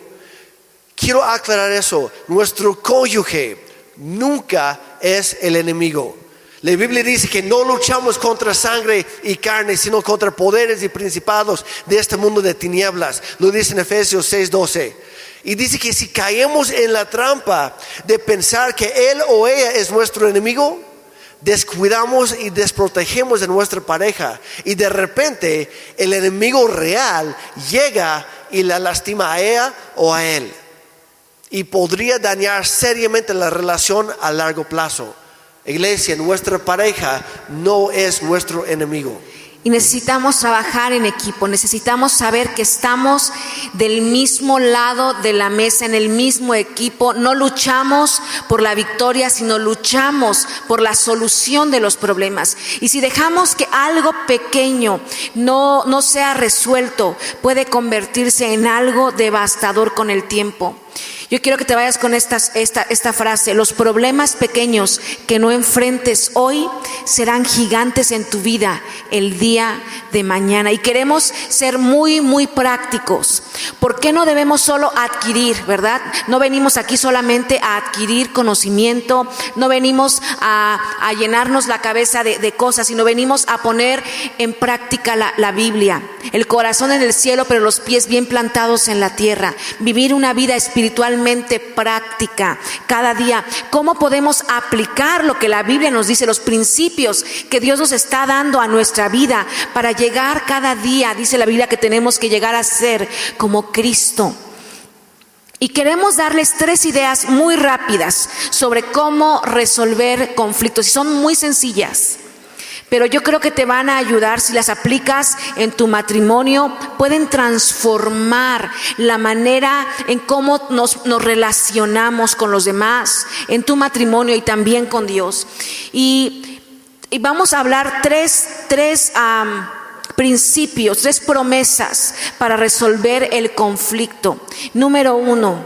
Quiero aclarar eso, nuestro cónyuge nunca es el enemigo. La Biblia dice que no luchamos contra sangre y carne, sino contra poderes y principados de este mundo de tinieblas. Lo dice en Efesios 6:12. Y dice que si caemos en la trampa de pensar que él o ella es nuestro enemigo, descuidamos y desprotegemos de nuestra pareja. Y de repente el enemigo real llega y la lastima a ella o a él. Y podría dañar seriamente la relación a largo plazo. Iglesia, nuestra pareja no es nuestro enemigo. Y necesitamos trabajar en equipo, necesitamos saber que estamos del mismo lado de la mesa, en el mismo equipo. No luchamos por la victoria, sino luchamos por la solución de los problemas. Y si dejamos que algo pequeño no, no sea resuelto, puede convertirse en algo devastador con el tiempo. Yo quiero que te vayas con esta, esta frase. Los problemas pequeños que no enfrentes hoy serán gigantes en tu vida el día de mañana. Y queremos ser muy, muy prácticos. ¿Por qué no debemos solo adquirir, verdad? No venimos aquí solamente a adquirir conocimiento, no venimos a, llenarnos la cabeza de, cosas, sino venimos a poner en práctica la, la Biblia. El corazón en el cielo, pero los pies bien plantados en la tierra. Vivir una vida espiritual práctica cada día. ¿Cómo podemos aplicar lo que la Biblia nos dice, los principios que Dios nos está dando a nuestra vida para llegar cada día? Dice la Biblia que tenemos que llegar a ser como Cristo. Y queremos darles tres ideas muy rápidas sobre cómo resolver conflictos. Y son muy sencillas. Pero yo creo que te van a ayudar si las aplicas en tu matrimonio, pueden transformar la manera en cómo nos, relacionamos con los demás, en tu matrimonio y también con Dios. Y, vamos a hablar tres, tres principios, tres promesas para resolver el conflicto. Número uno,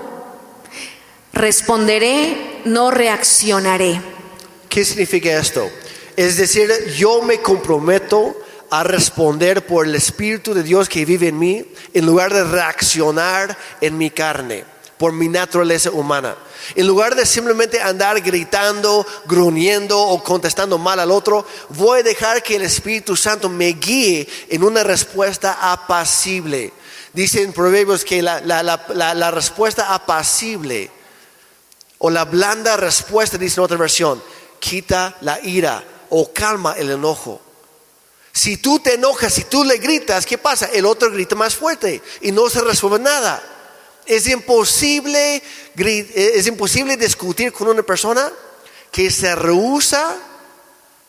responderé, no reaccionaré. ¿Qué significa esto? Es decir, yo me comprometo a responder por el Espíritu de Dios que vive en mí, en lugar de reaccionar en mi carne, por mi naturaleza humana. En lugar de simplemente andar gritando, gruñendo o contestando mal al otro, voy a dejar que el Espíritu Santo me guíe en una respuesta apacible. Dice en Proverbios que la, la respuesta apacible o la blanda respuesta, dice en otra versión, quita la ira o calma el enojo. Si tú te enojas, si tú le gritas, ¿qué pasa? El otro grita más fuerte y no se resuelve nada. Es imposible, es imposible discutir con una persona que se rehúsa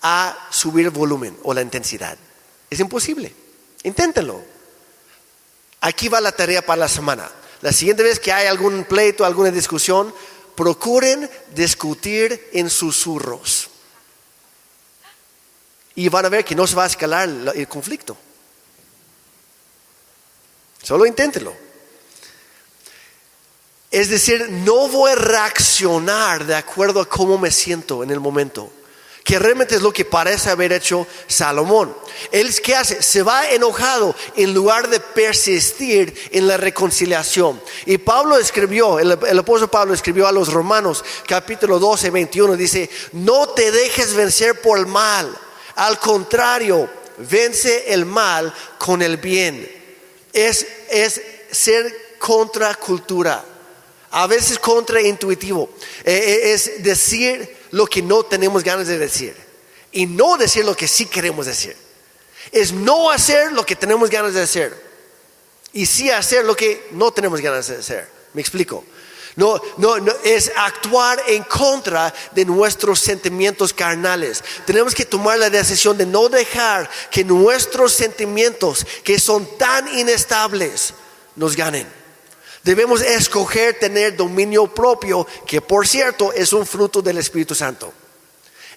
a subir el volumen o la intensidad. Es imposible. Inténtenlo. Aquí va la tarea para la semana. La siguiente vez que hay algún pleito, alguna discusión, procuren discutir en susurros. Y van a ver que no se va a escalar el conflicto. Solo inténtenlo. Es decir, no voy a reaccionar de acuerdo a cómo me siento en el momento. Que realmente es lo que parece haber hecho Salomón. Él, ¿qué hace? Se va enojado en lugar de persistir en la reconciliación. Y Pablo escribió, el, el apóstol Pablo escribió a los romanos, capítulo 12, 21, dice, no te dejes vencer por el mal. Al contrario, vence el mal con el bien. Es, es ser contra cultura a veces contraintuitivo. Eh, eh, es decir lo que no tenemos ganas de decir y no decir lo que sí queremos decir. Es no hacer lo que tenemos ganas de hacer y sí hacer lo que no tenemos ganas de hacer. ¿Me explico? No, no, no, es actuar en contra de nuestros sentimientos carnales. Tenemos que tomar la decisión de no dejar que nuestros sentimientos, que son tan inestables, nos ganen. Debemos escoger tener dominio propio, que por cierto es un fruto del Espíritu Santo.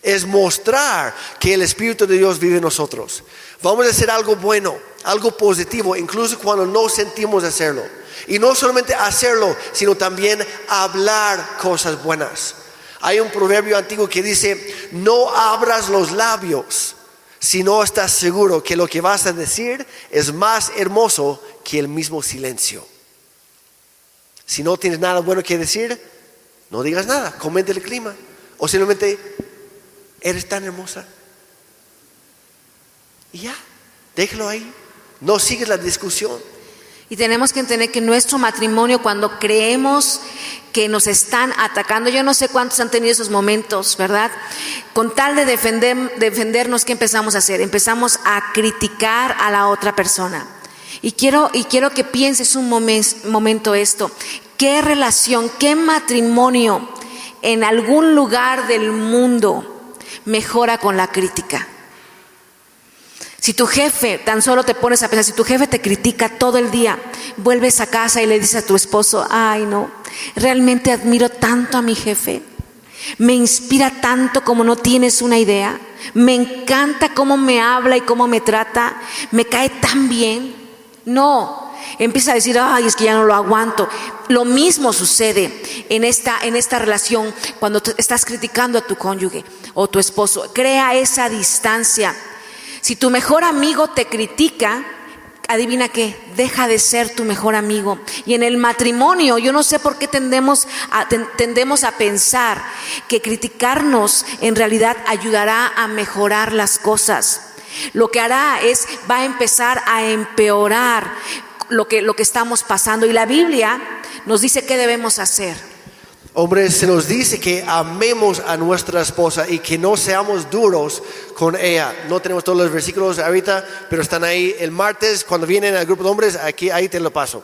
Es mostrar que el Espíritu de Dios vive en nosotros. Vamos a hacer algo bueno, algo positivo, incluso cuando no sentimos hacerlo. Y no solamente hacerlo, sino también hablar cosas buenas. Hay un proverbio antiguo que dice, no abras los labios si no estás seguro que lo que vas a decir es más hermoso que el mismo silencio. Si no tienes nada bueno que decir, no digas nada, comente el clima. O simplemente, eres tan hermosa. Y ya, déjalo ahí. No sigues la discusión. Y tenemos que entender que nuestro matrimonio, cuando creemos que nos están atacando, yo no sé cuántos han tenido esos momentos, ¿verdad? Con tal de defender, defendernos, ¿qué empezamos a hacer? Empezamos a criticar a la otra persona. Y quiero, y quiero que pienses un momento esto. ¿Qué relación, qué matrimonio en algún lugar del mundo mejora con la crítica? Si tu jefe, tan solo te pones a pensar, si tu jefe te critica todo el día, vuelves a casa y le dices a tu esposo, ay no, realmente admiro tanto a mi jefe, me inspira tanto como no tienes una idea, me encanta cómo me habla y cómo me trata, me cae tan bien. No, empieza a decir, ay, es que ya no lo aguanto. Lo mismo sucede en esta, en esta relación cuando estás criticando a tu cónyuge o tu esposo. Crea esa distancia. Si tu mejor amigo te critica, adivina qué, deja de ser tu mejor amigo. Y en el matrimonio, yo no sé por qué tendemos a, tendemos a pensar que criticarnos en realidad ayudará a mejorar las cosas. Lo que hará es, va a empezar a empeorar lo que, lo que estamos pasando. Y la Biblia nos dice qué debemos hacer. Hombre, se nos dice que amemos a nuestra esposa y que no seamos duros con ella. No tenemos todos los versículos ahorita, pero están ahí el martes cuando vienen al grupo de hombres, aquí ahí te lo paso.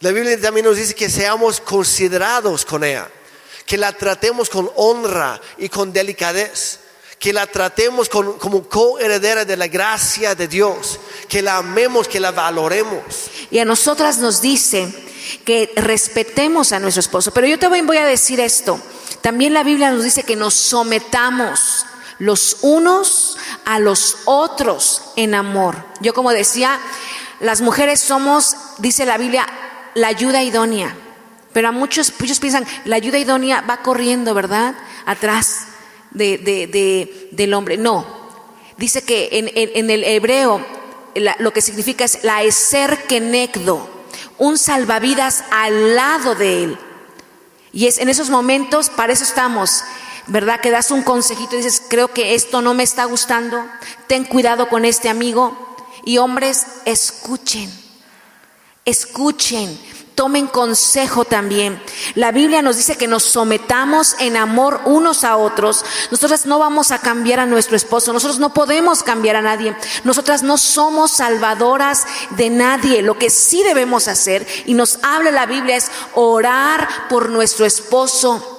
La Biblia también nos dice que seamos considerados con ella, que la tratemos con honra y con delicadez que la tratemos como coheredera de la gracia de Dios, que la amemos, que la valoremos. Y a nosotras nos dice que respetemos a nuestro esposo. Pero yo te voy a decir esto. También la Biblia nos dice que nos sometamos los unos a los otros en amor. Yo como decía, las mujeres somos, dice la Biblia, la ayuda idónea. Pero a muchos, muchos piensan, la ayuda idónea va corriendo, ¿verdad? Atrás de, del hombre. No, dice que en, el hebreo lo que significa es la eser kenekdo, un salvavidas al lado de él. Y es en esos momentos, para eso estamos, ¿verdad? Que das un consejito y dices, creo que esto no me está gustando, ten cuidado con este amigo. Y hombres, escuchen, escuchen, tomen consejo también. La Biblia nos dice que nos sometamos en amor unos a otros. Nosotras no vamos a cambiar a nuestro esposo, nosotros no podemos cambiar a nadie. Nosotras no somos salvadoras de nadie. Lo que sí debemos hacer, y nos habla la Biblia, es orar por nuestro esposo.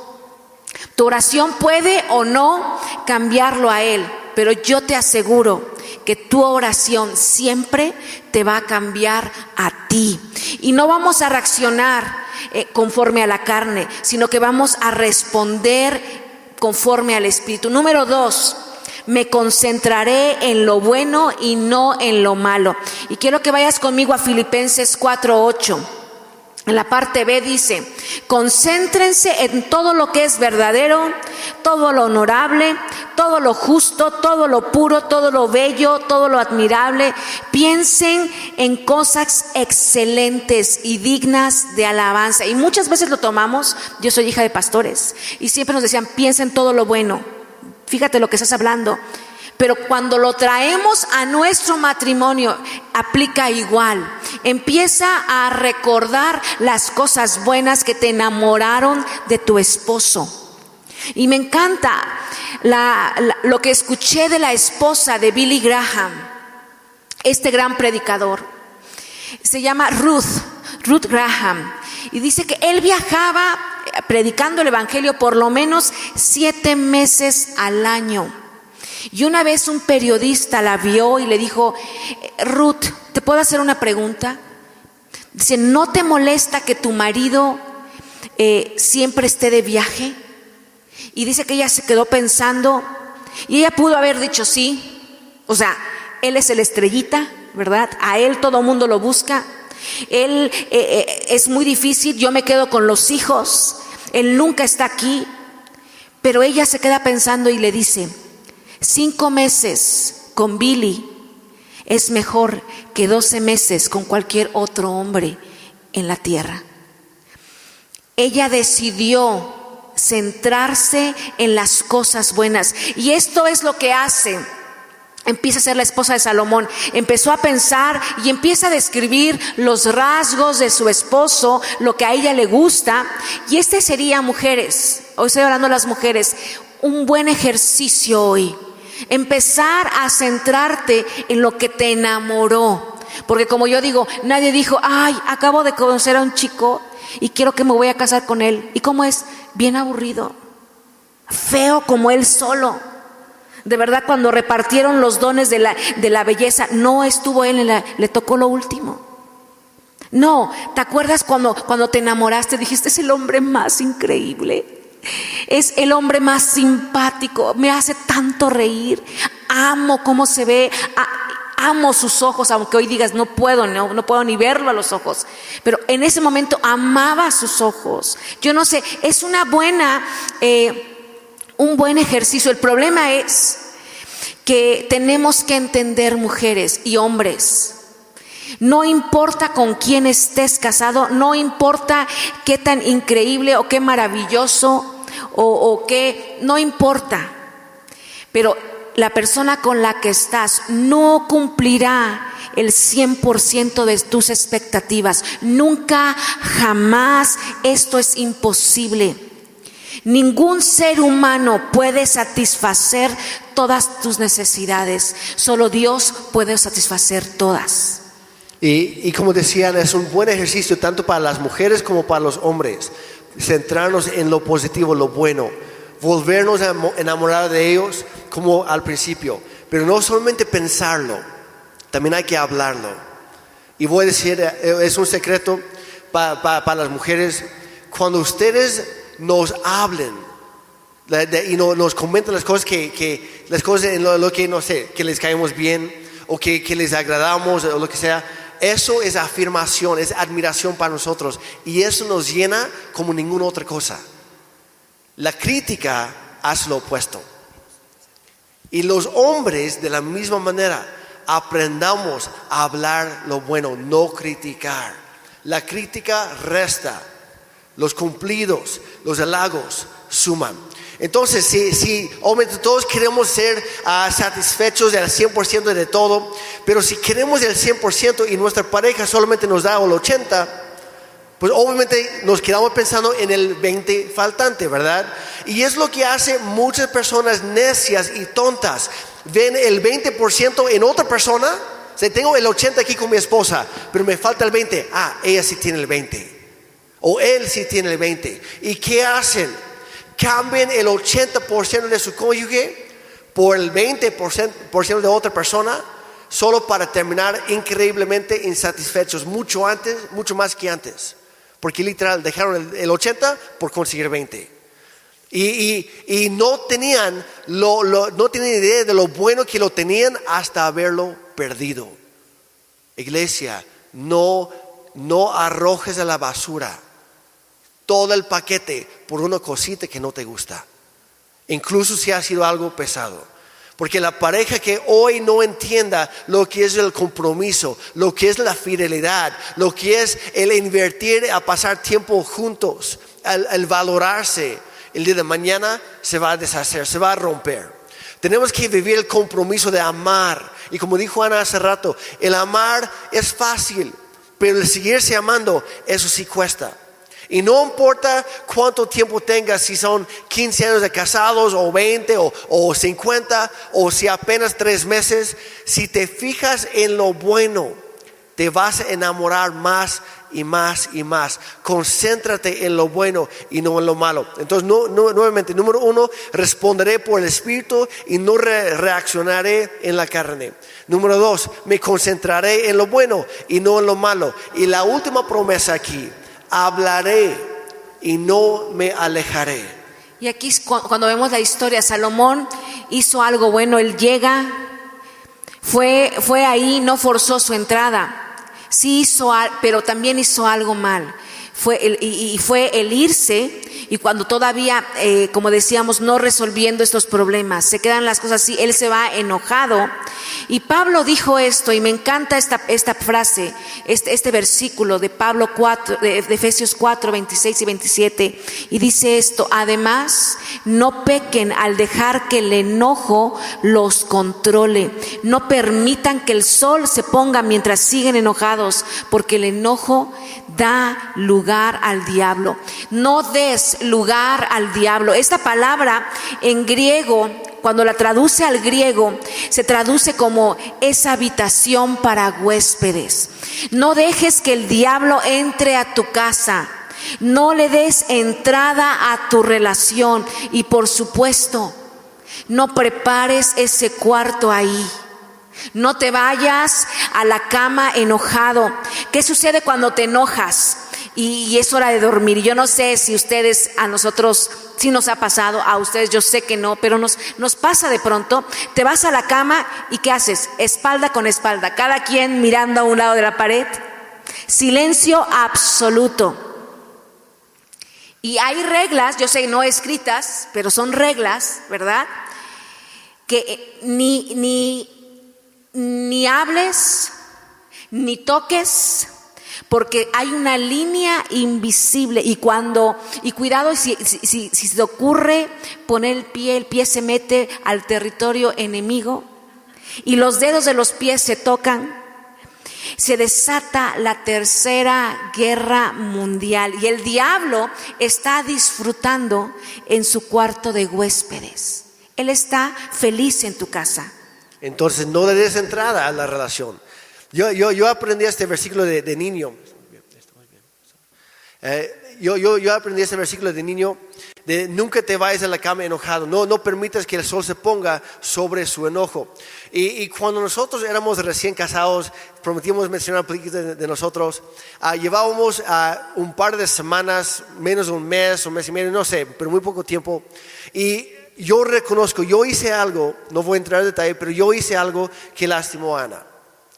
Tu oración puede o no cambiarlo a él, pero yo te aseguro que tu oración siempre te va a cambiar a ti. Y no vamos a reaccionar eh, conforme a la carne, sino que vamos a responder conforme al Espíritu. Número dos, me concentraré en lo bueno y no en lo malo. Y quiero que vayas conmigo a Filipenses 4:8. En la parte B dice, concéntrense en todo lo que es verdadero, todo lo honorable, todo lo justo, todo lo puro, todo lo bello, todo lo admirable. Piensen en cosas excelentes y dignas de alabanza. Y muchas veces lo tomamos, yo soy hija de pastores, y siempre nos decían, piensen todo lo bueno. Fíjate lo que estás hablando. Pero cuando lo traemos a nuestro matrimonio, aplica igual. Empieza a recordar las cosas buenas que te enamoraron de tu esposo. Y me encanta lo que escuché de la esposa de Billy Graham, este gran predicador. Se llama Ruth, Ruth Graham. Y dice que él viajaba predicando el Evangelio por lo menos siete meses al año. Y una vez un periodista la vio y le dijo, Ruth, ¿te puedo hacer una pregunta? Dice, ¿no te molesta que tu marido eh, siempre esté de viaje? Y dice que ella se quedó pensando y ella pudo haber dicho sí. O sea, él es el estrellita, ¿verdad? A él todo mundo lo busca. Él eh, eh, es muy difícil, yo me quedo con los hijos. Él nunca está aquí. Pero ella se queda pensando y le dice, Cinco meses con Billy es mejor que doce meses con cualquier otro hombre en la tierra. Ella decidió centrarse en las cosas buenas y esto es lo que hace empieza a ser la esposa de Salomón, empezó a pensar y empieza a describir los rasgos de su esposo, lo que a ella le gusta, y este sería, mujeres, hoy estoy hablando a las mujeres, un buen ejercicio hoy. Empezar a centrarte en lo que te enamoró. Porque como yo digo, nadie dijo, ay, acabo de conocer a un chico y quiero que me voy a casar con él. ¿Y cómo es? Bien aburrido. Feo como él solo. De verdad, cuando repartieron los dones de la, de la belleza, no estuvo él, en la, le tocó lo último. No, ¿te acuerdas cuando, cuando te enamoraste? Dijiste, es el hombre más increíble. Es el hombre más simpático, me hace tanto reír, amo cómo se ve, amo sus ojos, aunque hoy digas no puedo, no, puedo ni verlo a los ojos, pero en ese momento amaba sus ojos. Yo no sé, es una buena, eh, un buen ejercicio. El problema es que tenemos que entender mujeres y hombres. No importa con quién estés casado, no importa qué tan increíble o qué maravilloso o, qué, no importa. Pero la persona con la que estás no cumplirá el 100% de tus expectativas. Nunca, jamás, esto es imposible. Ningún ser humano puede satisfacer todas tus necesidades. Solo Dios puede satisfacer todas. Y, y, como decían, es un buen ejercicio tanto para las mujeres como para los hombres centrarnos en lo positivo, lo bueno, volvernos a enamorar de ellos como al principio, pero no solamente pensarlo, también hay que hablarlo. Y voy a decir, eh, es un secreto para las mujeres, cuando ustedes nos hablen y nos comenten las cosas que, las cosas en lo, que no sé, que les caemos bien o que, que les agradamos o lo que sea, eso es afirmación, es admiración para nosotros y eso nos llena como ninguna otra cosa. La crítica hace lo opuesto. Y los hombres, de la misma manera, aprendamos a hablar lo bueno, no criticar. La crítica resta, los cumplidos, los halagos suman. Entonces, si, si obviamente todos queremos ser ah, satisfechos del 100% de todo, pero si queremos el 100% y nuestra pareja solamente nos da el 80%, pues obviamente nos quedamos pensando en el 20 faltante, ¿verdad? Y es lo que hace muchas personas necias y tontas. Ven el 20% en otra persona. O sea, tengo el 80 aquí con mi esposa, pero me falta el 20. Ah, ella sí tiene el 20. O él sí tiene el 20. ¿Y qué hacen? Cambian el 80% de su cónyuge por el 20% de otra persona solo para terminar increíblemente insatisfechos, mucho antes, mucho más que antes. Porque literal dejaron el, 80 por conseguir 20. Y, no, tenían no tenían idea de lo bueno que lo tenían hasta haberlo perdido. Iglesia, no, no arrojes a la basura todo el paquete por una cosita que no te gusta. Incluso si ha sido algo pesado. Porque la pareja que hoy no entienda lo que es el compromiso, lo que es la fidelidad, lo que es el invertir a pasar tiempo juntos, el, valorarse, el día de mañana se va a deshacer, se va a romper. Tenemos que vivir el compromiso de amar. Y como dijo Ana hace rato, el amar es fácil, pero el seguirse amando, eso sí cuesta. Y no importa cuánto tiempo tengas, si son 15 años de casados o 20 o, o 50 o si apenas tres meses, si te fijas en lo bueno, te vas a enamorar más y más y más. Concéntrate en lo bueno y no en lo malo. Entonces, nuevamente, número uno, responderé por el Espíritu y no reaccionaré en la carne. Número dos, me concentraré en lo bueno y no en lo malo. Y la última promesa aquí hablaré y no me alejaré. Y aquí cuando vemos la historia, Salomón hizo algo bueno, él llega, fue, fue ahí, no forzó su entrada, sí hizo, pero también hizo algo mal. Fue el, y, fue el irse y cuando todavía, eh, como decíamos, no resolviendo estos problemas, se quedan las cosas así, él se va enojado. Y Pablo dijo esto, y me encanta esta, esta frase, este, este versículo de Pablo 4, de, Efesios 4, 26 y 27, y dice esto, además, no pequen al dejar que el enojo los controle, no permitan que el sol se ponga mientras siguen enojados, porque el enojo da lugar al diablo. No des lugar al diablo. Esta palabra en griego cuando la traduce al griego, se traduce como esa habitación para huéspedes. No dejes que el diablo entre a tu casa. No le des entrada a tu relación y por supuesto, no prepares ese cuarto ahí. No te vayas a la cama enojado. ¿Qué sucede cuando te enojas? y, es hora de dormir. Yo no sé si ustedes, a nosotros, si nos ha pasado, a ustedes yo sé que no, pero nos, pasa de pronto. Te vas a la cama y ¿qué haces? Espalda con espalda, cada quien mirando a un lado de la pared. Silencio absoluto. Y hay reglas, yo sé, no escritas, pero son reglas, ¿verdad? Que ni, ni, ni hables, ni toques, porque hay una línea invisible y cuando, y cuidado si, si, si, se ocurre poner el pie, el pie se mete al territorio enemigo y los dedos de los pies se tocan, se desata la tercera guerra mundial y el diablo está disfrutando en su cuarto de huéspedes. Él está feliz en tu casa. Entonces no le des entrada a la relación. Yo, yo, yo aprendí este versículo de, niño. Eh, yo, yo, yo, aprendí este versículo de niño de nunca te vayas a la cama enojado, no, no permitas que el sol se ponga sobre su enojo. Y, cuando nosotros éramos recién casados, prometimos mencionar un poquito de, nosotros, ah, llevábamos uh, un par de semanas, menos de un mes, un mes y medio, no sé, pero muy poco tiempo. Y yo reconozco, yo hice algo, no voy a entrar en detalle, pero yo hice algo que lastimó a Ana.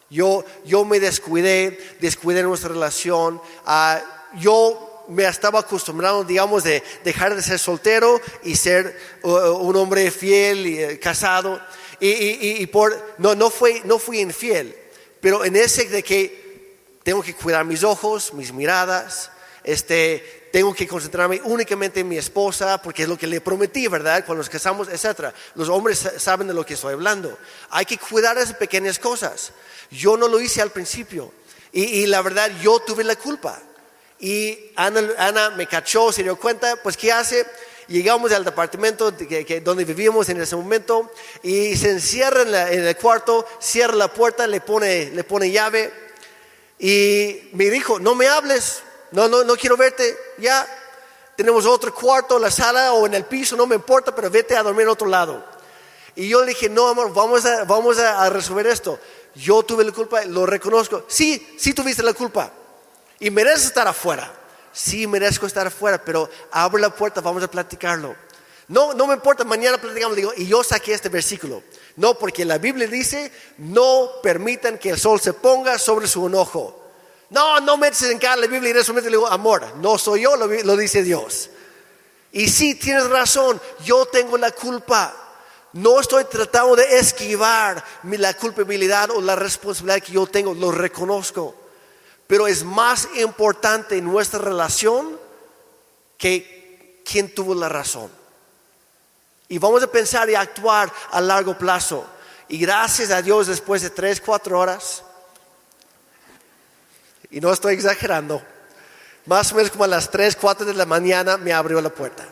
Yo, yo me descuidé, descuidé nuestra relación. Uh, yo me estaba acostumbrado, digamos, de dejar de ser soltero y ser uh, un hombre fiel y uh, casado. Y, y- y por, no, no, fue, no fui infiel, pero en ese de que tengo que cuidar mis ojos, mis miradas, este, tengo que concentrarme únicamente en mi esposa porque es lo que le prometí, ¿verdad? Cuando nos casamos, etc. Los hombres sa- saben de lo que estoy hablando. Hay que cuidar esas pequeñas cosas. Yo no lo hice al principio y, y la verdad yo tuve la culpa. Y Ana, Ana me cachó, se dio cuenta, pues ¿qué hace? Llegamos al departamento de que- que- donde vivíamos en ese momento y se encierra en, la- en el cuarto, cierra la puerta, le pone, le pone llave y me dijo, no me hables, no, no, no quiero verte, ya. Tenemos otro cuarto, la sala o en el piso, no me importa, pero vete a dormir en otro lado. Y yo le dije, no, amor, vamos a, vamos a, resolver esto. Yo tuve la culpa, lo reconozco. Sí, sí tuviste la culpa. Y mereces estar afuera. Sí, merezco estar afuera, pero abre la puerta, vamos a platicarlo. No, no me importa, mañana platicamos. Digo, y yo saqué este versículo. No, porque la Biblia dice, no permitan que el sol se ponga sobre su enojo. No, no metes en cara la Biblia y de eso le digo, amor, no soy yo, lo, dice Dios. Y sí, tienes razón, yo tengo la culpa. No estoy tratando de esquivar la culpabilidad o la responsabilidad que yo tengo, lo reconozco. Pero es más importante en nuestra relación que quién tuvo la razón. Y vamos a pensar y actuar a largo plazo. Y gracias a Dios, después de tres, cuatro horas, y no estoy exagerando, más o menos como a las 3, 4 de la mañana me abrió la puerta.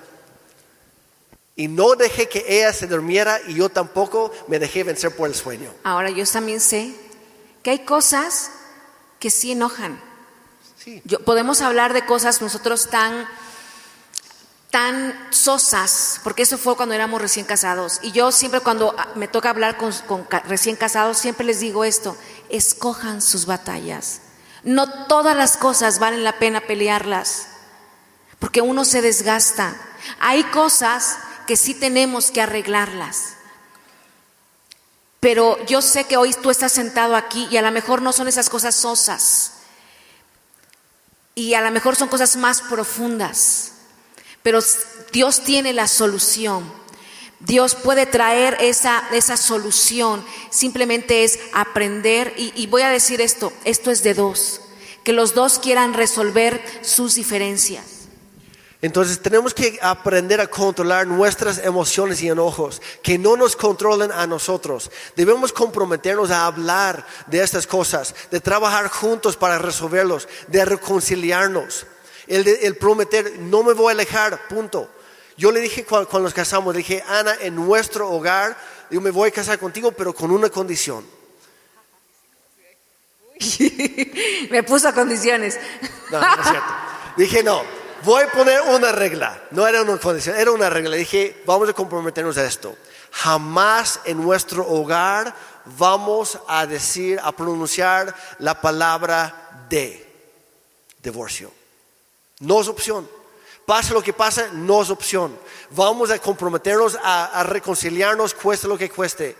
Y no dejé que ella se durmiera y yo tampoco me dejé vencer por el sueño. Ahora yo también sé que hay cosas que sí enojan. Sí. Yo- podemos hablar de cosas nosotros tan tan sosas, porque eso fue cuando éramos recién casados. Y yo siempre cuando me toca hablar con, recién casados, siempre les digo esto, escojan sus batallas. No todas las cosas valen la pena pelearlas, porque uno se desgasta. Hay cosas que sí tenemos que arreglarlas. Pero yo sé que hoy tú estás sentado aquí y a lo mejor no son esas cosas sosas. Y a lo mejor son cosas más profundas. Pero Dios tiene la solución. Dios puede traer esa, esa solución. Simplemente es aprender. Y, voy a decir esto, esto es de dos. Que los dos quieran resolver sus diferencias. Entonces tenemos que aprender a controlar nuestras emociones y enojos, que no nos controlen a nosotros. Debemos comprometernos a hablar de estas cosas, de trabajar juntos para resolverlos, de reconciliarnos. El, el prometer, no me voy a alejar, punto. Yo le dije cuando, nos casamos, le dije, Ana, en nuestro hogar, yo me voy a casar contigo, pero con una condición. [laughs] Me puso a condiciones. No, no es cierto. Dije, no, voy a poner una regla. No era una condición, era una regla. Dije, vamos a comprometernos a esto. Jamás en nuestro hogar vamos a decir, a pronunciar la palabra de divorcio. No es opción. Pase lo que pase, no es opción. Vamos a comprometernos a, a reconciliarnos, cueste lo que cueste.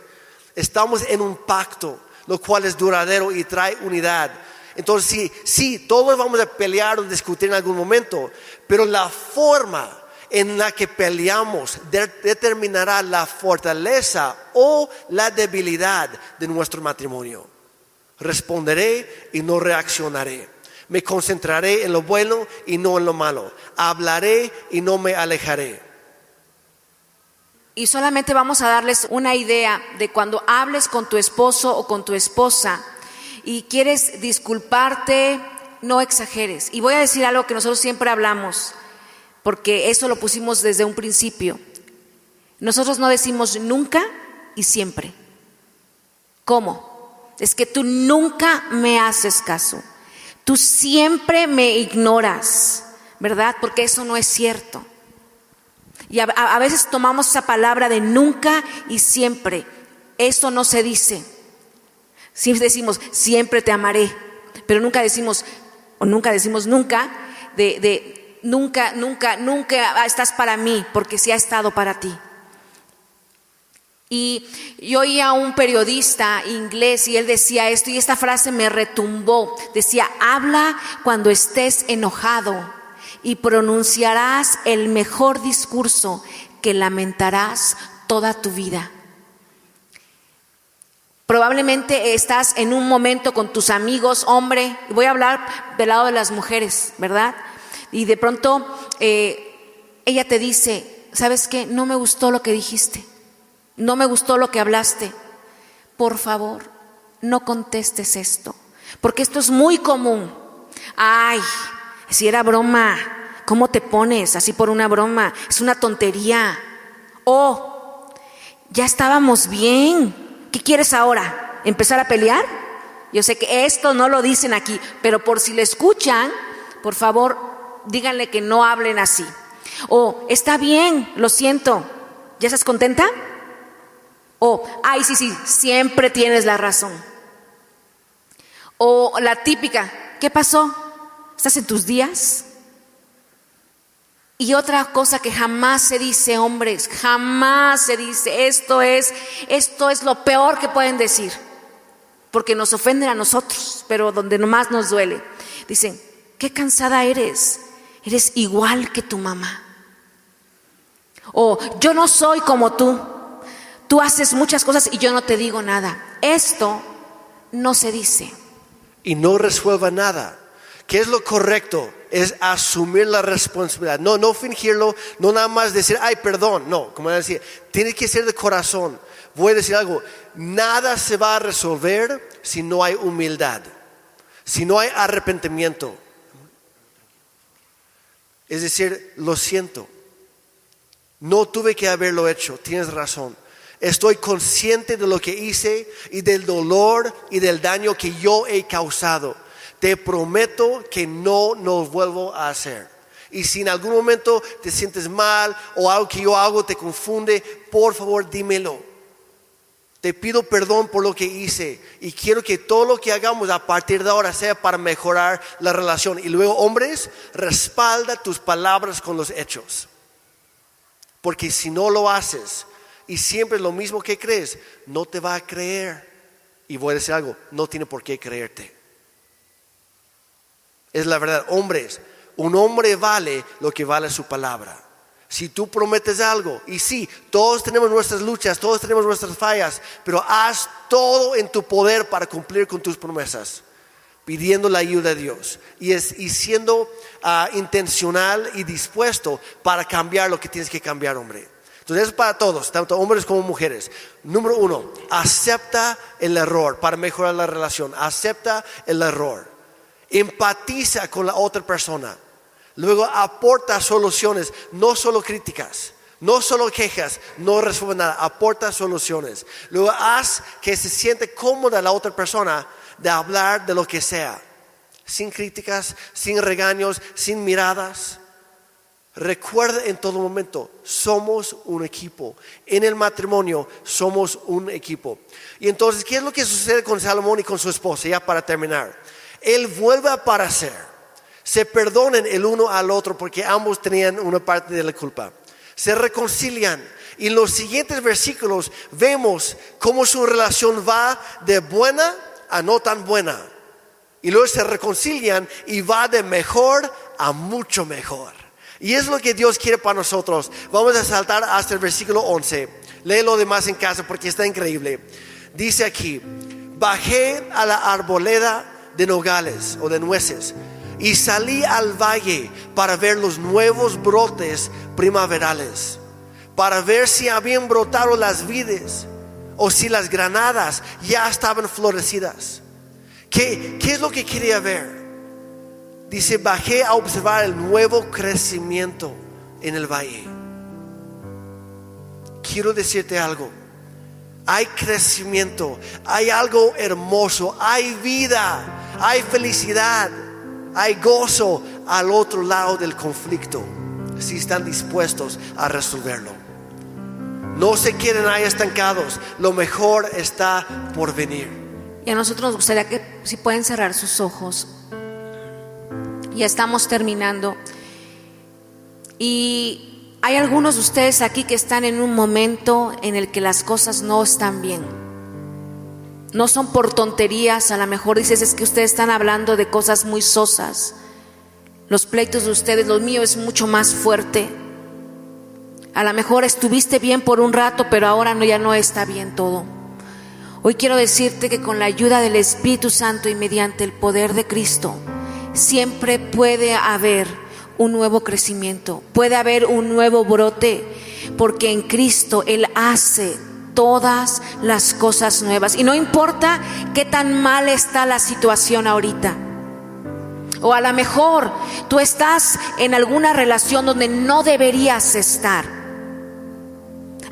Estamos en un pacto, lo cual es duradero y trae unidad. Entonces, sí, sí, todos vamos a pelear o discutir en algún momento, pero la forma en la que peleamos de- determinará la fortaleza o la debilidad de nuestro matrimonio. Responderé y no reaccionaré. Me concentraré en lo bueno y no en lo malo. Hablaré y no me alejaré. Y solamente vamos a darles una idea de cuando hables con tu esposo o con tu esposa y quieres disculparte, no exageres. Y voy a decir algo que nosotros siempre hablamos, porque eso lo pusimos desde un principio. Nosotros no decimos nunca y siempre. ¿Cómo? Es que tú nunca me haces caso. Tú siempre me ignoras, ¿verdad? Porque eso no es cierto. Y a, veces tomamos esa palabra de nunca y siempre. Eso no se dice. Siempre decimos, siempre te amaré, pero nunca decimos, o nunca decimos nunca, de, de nunca, nunca, nunca estás para mí, porque sí ha estado para ti. Y yo oía a un periodista inglés y él decía esto y esta frase me retumbó. Decía, habla cuando estés enojado y pronunciarás el mejor discurso que lamentarás toda tu vida. Probablemente estás en un momento con tus amigos, hombre, voy a hablar del lado de las mujeres, ¿verdad? Y de pronto eh, ella te dice, ¿sabes qué? No me gustó lo que dijiste, no me gustó lo que hablaste. Por favor, no contestes esto, porque esto es muy común. Ay, si era broma, ¿cómo te pones así por una broma? Es una tontería. Oh, ya estábamos bien ¿Qué quieres ahora? ¿Empezar a pelear? Yo sé que esto no lo dicen aquí, pero por si le escuchan, por favor, díganle que no hablen así. O, está bien, lo siento, ¿ya estás contenta? O, ay, sí, sí, siempre tienes la razón. O la típica, ¿qué pasó? ¿Estás en tus días? Y otra cosa que jamás se dice, hombres, jamás se dice, esto es, esto es lo peor que pueden decir, porque nos ofenden a nosotros, pero donde nomás nos duele. Dicen, qué cansada eres, eres igual que tu mamá. O yo no soy como tú, tú haces muchas cosas y yo no te digo nada. Esto no se dice. Y no resuelva nada. ¿Qué es lo correcto? Es asumir la responsabilidad. No, no fingirlo, no nada más decir, ay, perdón. No, como decir, tiene que ser de corazón. Voy a decir algo, nada se va a resolver si no hay humildad, si no hay arrepentimiento. Es decir, lo siento, no tuve que haberlo hecho, tienes razón. Estoy consciente de lo que hice y del dolor y del daño que yo he causado te prometo que no nos vuelvo a hacer. Y si en algún momento te sientes mal o algo que yo hago te confunde, por favor dímelo. Te pido perdón por lo que hice y quiero que todo lo que hagamos a partir de ahora sea para mejorar la relación. Y luego, hombres, respalda tus palabras con los hechos. Porque si no lo haces y siempre lo mismo que crees, no te va a creer. Y voy a decir algo, no tiene por qué creerte es la verdad. Hombres, un hombre vale lo que vale su palabra. Si tú prometes algo, y sí, todos tenemos nuestras luchas, todos tenemos nuestras fallas, pero haz todo en tu poder para cumplir con tus promesas, pidiendo la ayuda de Dios y, es, siendo ah, intencional y dispuesto para cambiar lo que tienes que cambiar, hombre. Entonces es para todos, tanto hombres como mujeres. Número uno, acepta el error para mejorar la relación, acepta el error empatiza con la otra persona, luego aporta soluciones, no solo críticas, no solo quejas, no resuelve nada, aporta soluciones. Luego haz que se siente cómoda la otra persona de hablar de lo que sea, sin críticas, sin regaños, sin miradas. Recuerda en todo momento, somos un equipo. En el matrimonio somos un equipo. Y entonces, ¿qué es lo que sucede con Salomón y con su esposa? Ya para terminar. Él vuelve a aparecer. Se perdonen el uno al otro porque ambos tenían una parte de la culpa. Se reconcilian. Y en los siguientes versículos vemos cómo su relación va de buena a no tan buena. Y luego se reconcilian y va de mejor a mucho mejor. Y es lo que Dios quiere para nosotros. Vamos a saltar hasta el versículo 11. Lee lo demás en casa porque está increíble. Dice aquí, bajé a la arboleda de nogales o de nueces y salí al valle para ver los nuevos brotes primaverales, para ver si habían brotado las vides o si las granadas ya estaban florecidas. ¿Qué, qué es lo que quería ver? Dice, bajé a observar el nuevo crecimiento en el valle. Quiero decirte algo hay crecimiento, hay algo hermoso, hay vida, hay felicidad, hay gozo al otro lado del conflicto, si están dispuestos a resolverlo. No se queden ahí estancados, lo mejor está por venir. Y a nosotros nos gustaría que si pueden cerrar sus ojos. Ya estamos terminando. Y hay algunos de ustedes aquí que están en un momento en el que las cosas no están bien. No son por tonterías, a lo mejor dices es que ustedes están hablando de cosas muy sosas. Los pleitos de ustedes, los míos es mucho más fuerte. A lo mejor estuviste bien por un rato, pero ahora no, ya no está bien todo. Hoy quiero decirte que con la ayuda del Espíritu Santo y mediante el poder de Cristo, siempre puede haber un nuevo crecimiento, puede haber un nuevo brote, porque en Cristo Él hace todas las cosas nuevas. Y no importa qué tan mal está la situación ahorita. O a lo mejor tú estás en alguna relación donde no deberías estar.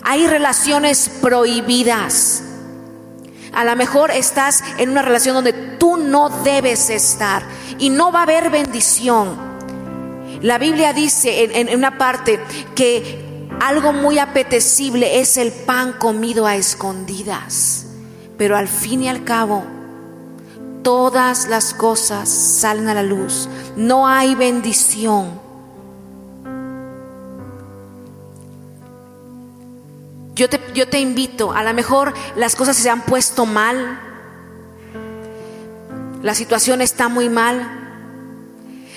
Hay relaciones prohibidas. A lo mejor estás en una relación donde tú no debes estar y no va a haber bendición. La Biblia dice en, una parte que algo muy apetecible es el pan comido a escondidas, pero al fin y al cabo todas las cosas salen a la luz. No hay bendición Yo te, yo te invito, a lo mejor las cosas se han puesto mal, la situación está muy mal,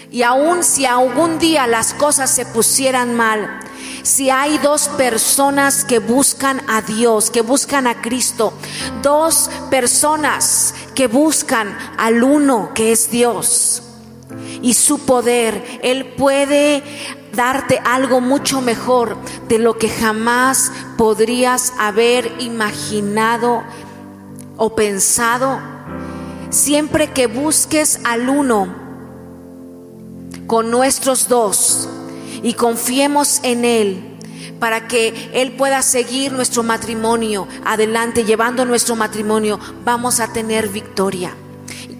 y aun si algún día las cosas se pusieran mal, si hay dos personas que buscan a Dios, que buscan a Cristo, dos personas que buscan al uno que es Dios y su poder, Él puede darte algo mucho mejor de lo que jamás podrías haber imaginado o pensado. Siempre que busques al uno con nuestros dos y confiemos en Él para que Él pueda seguir nuestro matrimonio adelante, llevando nuestro matrimonio, vamos a tener victoria.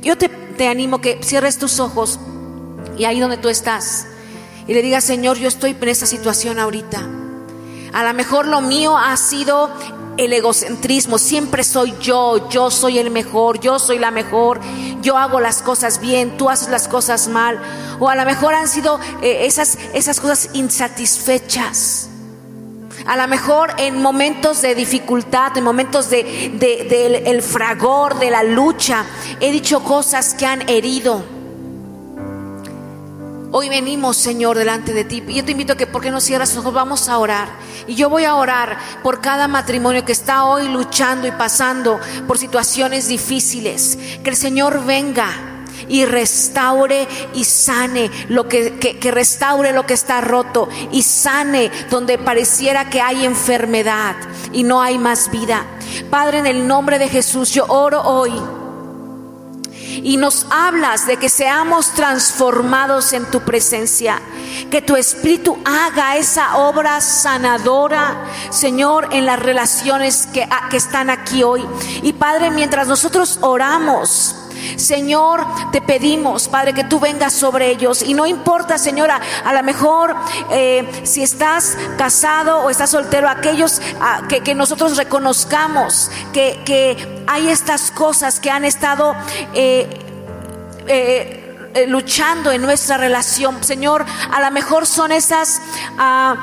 Yo te, te animo que cierres tus ojos y ahí donde tú estás y le diga, Señor, yo estoy en esta situación ahorita. A lo mejor lo mío ha sido el egocentrismo, siempre soy yo, yo soy el mejor, yo soy la mejor, yo hago las cosas bien, tú haces las cosas mal. O a lo mejor han sido eh, esas, esas cosas insatisfechas. A lo mejor en momentos de dificultad, en momentos de, el fragor, de la lucha, he dicho cosas que han herido Hoy venimos, Señor, delante de ti. Y yo te invito a que, ¿por qué no cierras ojos? Vamos a orar. Y yo voy a orar por cada matrimonio que está hoy luchando y pasando por situaciones difíciles. Que el Señor venga y restaure y sane lo que, que, restaure lo que está roto y sane donde pareciera que hay enfermedad y no hay más vida. Padre, en el nombre de Jesús, yo oro hoy y nos hablas de que seamos transformados en tu presencia, que tu Espíritu haga esa obra sanadora, Señor, en las relaciones que, que están aquí hoy. Y Padre, mientras nosotros oramos, Señor, te pedimos, Padre, que tú vengas sobre ellos. Y no importa, Señora, a lo mejor eh, si estás casado o estás soltero, aquellos ah, que, nosotros reconozcamos que, que, hay estas cosas que han estado... Eh, eh, luchando en nuestra relación. Señor, a lo mejor son esas ah,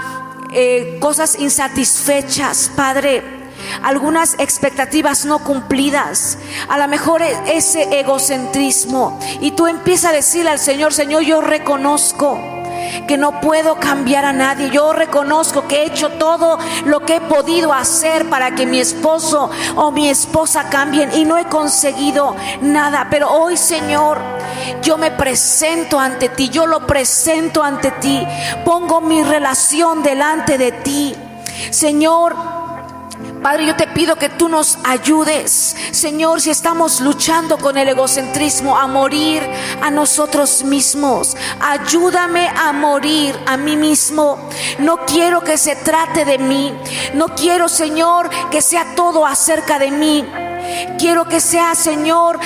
cosas insatisfechas, Padre algunas expectativas no cumplidas, a lo mejor e-, ese egocentrismo. Y tú empiezas a decirle al Señor, Señor, yo reconozco que no puedo cambiar a nadie. Yo reconozco que he hecho todo lo que he podido hacer para que mi esposo o mi esposa cambien y no he conseguido nada. Pero hoy, Señor, yo me presento ante ti, yo lo presento ante ti, pongo mi relación delante de ti. Señor, Padre, yo te pido que tú nos ayudes, Señor, si estamos luchando con el egocentrismo, a morir a nosotros mismos. Ayúdame a morir a mí mismo. No quiero que se trate de mí. No quiero, Señor, que sea todo acerca de mí. Quiero que sea, Señor,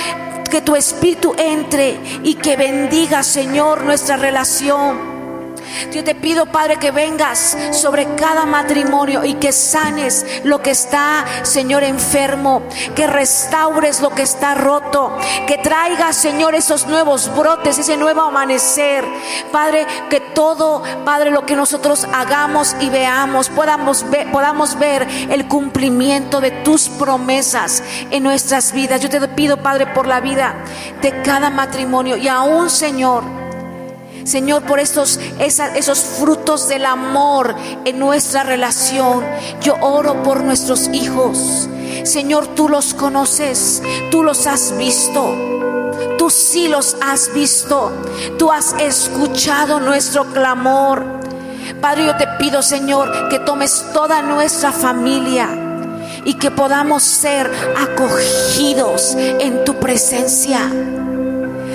que tu espíritu entre y que bendiga, Señor, nuestra relación. Yo te pido, Padre, que vengas sobre cada matrimonio y que sanes lo que está, Señor, enfermo, que restaures lo que está roto, que traigas, Señor, esos nuevos brotes, ese nuevo amanecer. Padre, que todo, Padre, lo que nosotros hagamos y veamos, podamos ver, podamos ver el cumplimiento de tus promesas en nuestras vidas. Yo te pido, Padre, por la vida de cada matrimonio y aún, Señor, Señor, por estos, esos frutos del amor en nuestra relación. Yo oro por nuestros hijos. Señor, tú los conoces, tú los has visto. Tú sí los has visto. Tú has escuchado nuestro clamor. Padre, yo te pido, Señor, que tomes toda nuestra familia y que podamos ser acogidos en tu presencia.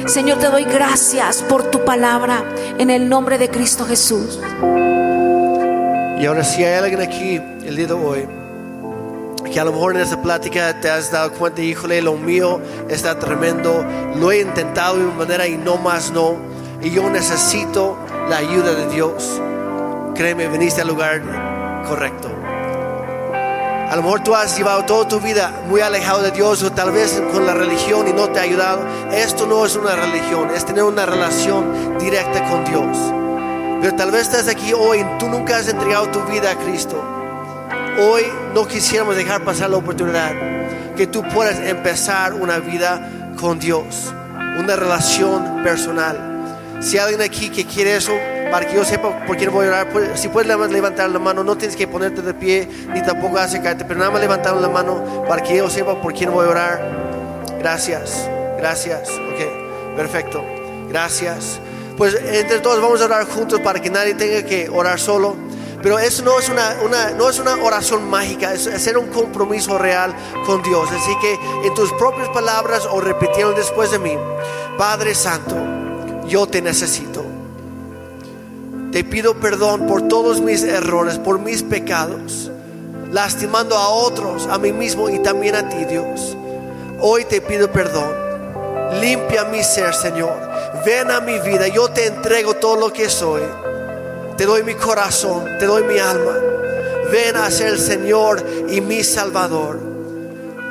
Señor, te doy gracias por tu palabra en el nombre de Cristo Jesús. Y ahora si hay alguien aquí el día de hoy que a lo mejor en esa plática te has dado cuenta, híjole, lo mío está tremendo, lo he intentado de una manera y no más no, y yo necesito la ayuda de Dios. Créeme, viniste al lugar correcto. A lo mejor tú has llevado toda tu vida muy alejado de Dios o tal vez con la religión y no te ha ayudado. Esto no es una religión, es tener una relación directa con Dios. Pero tal vez estás aquí hoy y tú nunca has entregado tu vida a Cristo. Hoy no quisiéramos dejar pasar la oportunidad que tú puedas empezar una vida con Dios, una relación personal. Si hay alguien aquí que quiere eso, para que yo sepa por quién voy a orar, pues, si puedes levantar la mano, no tienes que ponerte de pie ni tampoco acercarte, pero nada más levantar la mano para que yo sepa por quién voy a orar. Gracias, gracias, ok, perfecto, gracias. Pues entre todos vamos a orar juntos para que nadie tenga que orar solo. Pero eso no es una, no es una oración mágica, es hacer un compromiso real con Dios. Así que en tus propias palabras o repitiendo después de mí, Padre Santo, yo te necesito. Te pido perdón por todos mis errores, por mis pecados, lastimando a otros, a mí mismo y también a ti, Dios. Hoy te pido perdón. Limpia mi ser, Señor. Ven a mi vida. Yo te entrego todo lo que soy. Te doy mi corazón, te doy mi alma. Ven a ser el Señor y mi Salvador.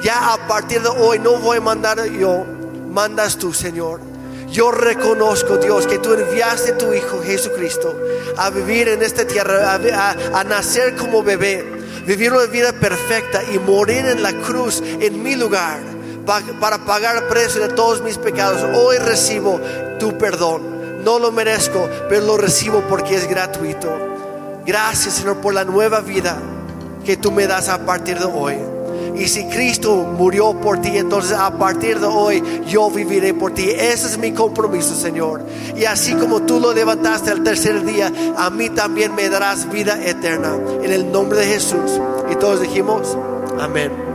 Ya a partir de hoy no voy a mandar yo, mandas tú, Señor. Yo reconozco, Dios, que tú enviaste tu Hijo Jesucristo a vivir en esta tierra, a nacer como bebé, vivir una vida perfecta y morir en la cruz en mi lugar para pagar el precio de todos mis pecados. Hoy recibo tu perdón. No lo merezco, pero lo recibo porque es gratuito. Gracias, Señor, por la nueva vida que tú me das a partir de hoy. Y si Cristo murió por ti, entonces a partir de hoy yo viviré por ti. Ese es mi compromiso, Señor. Y así como tú lo levantaste al tercer día, a mí también me darás vida eterna. En el nombre de Jesús. Y todos dijimos, amén.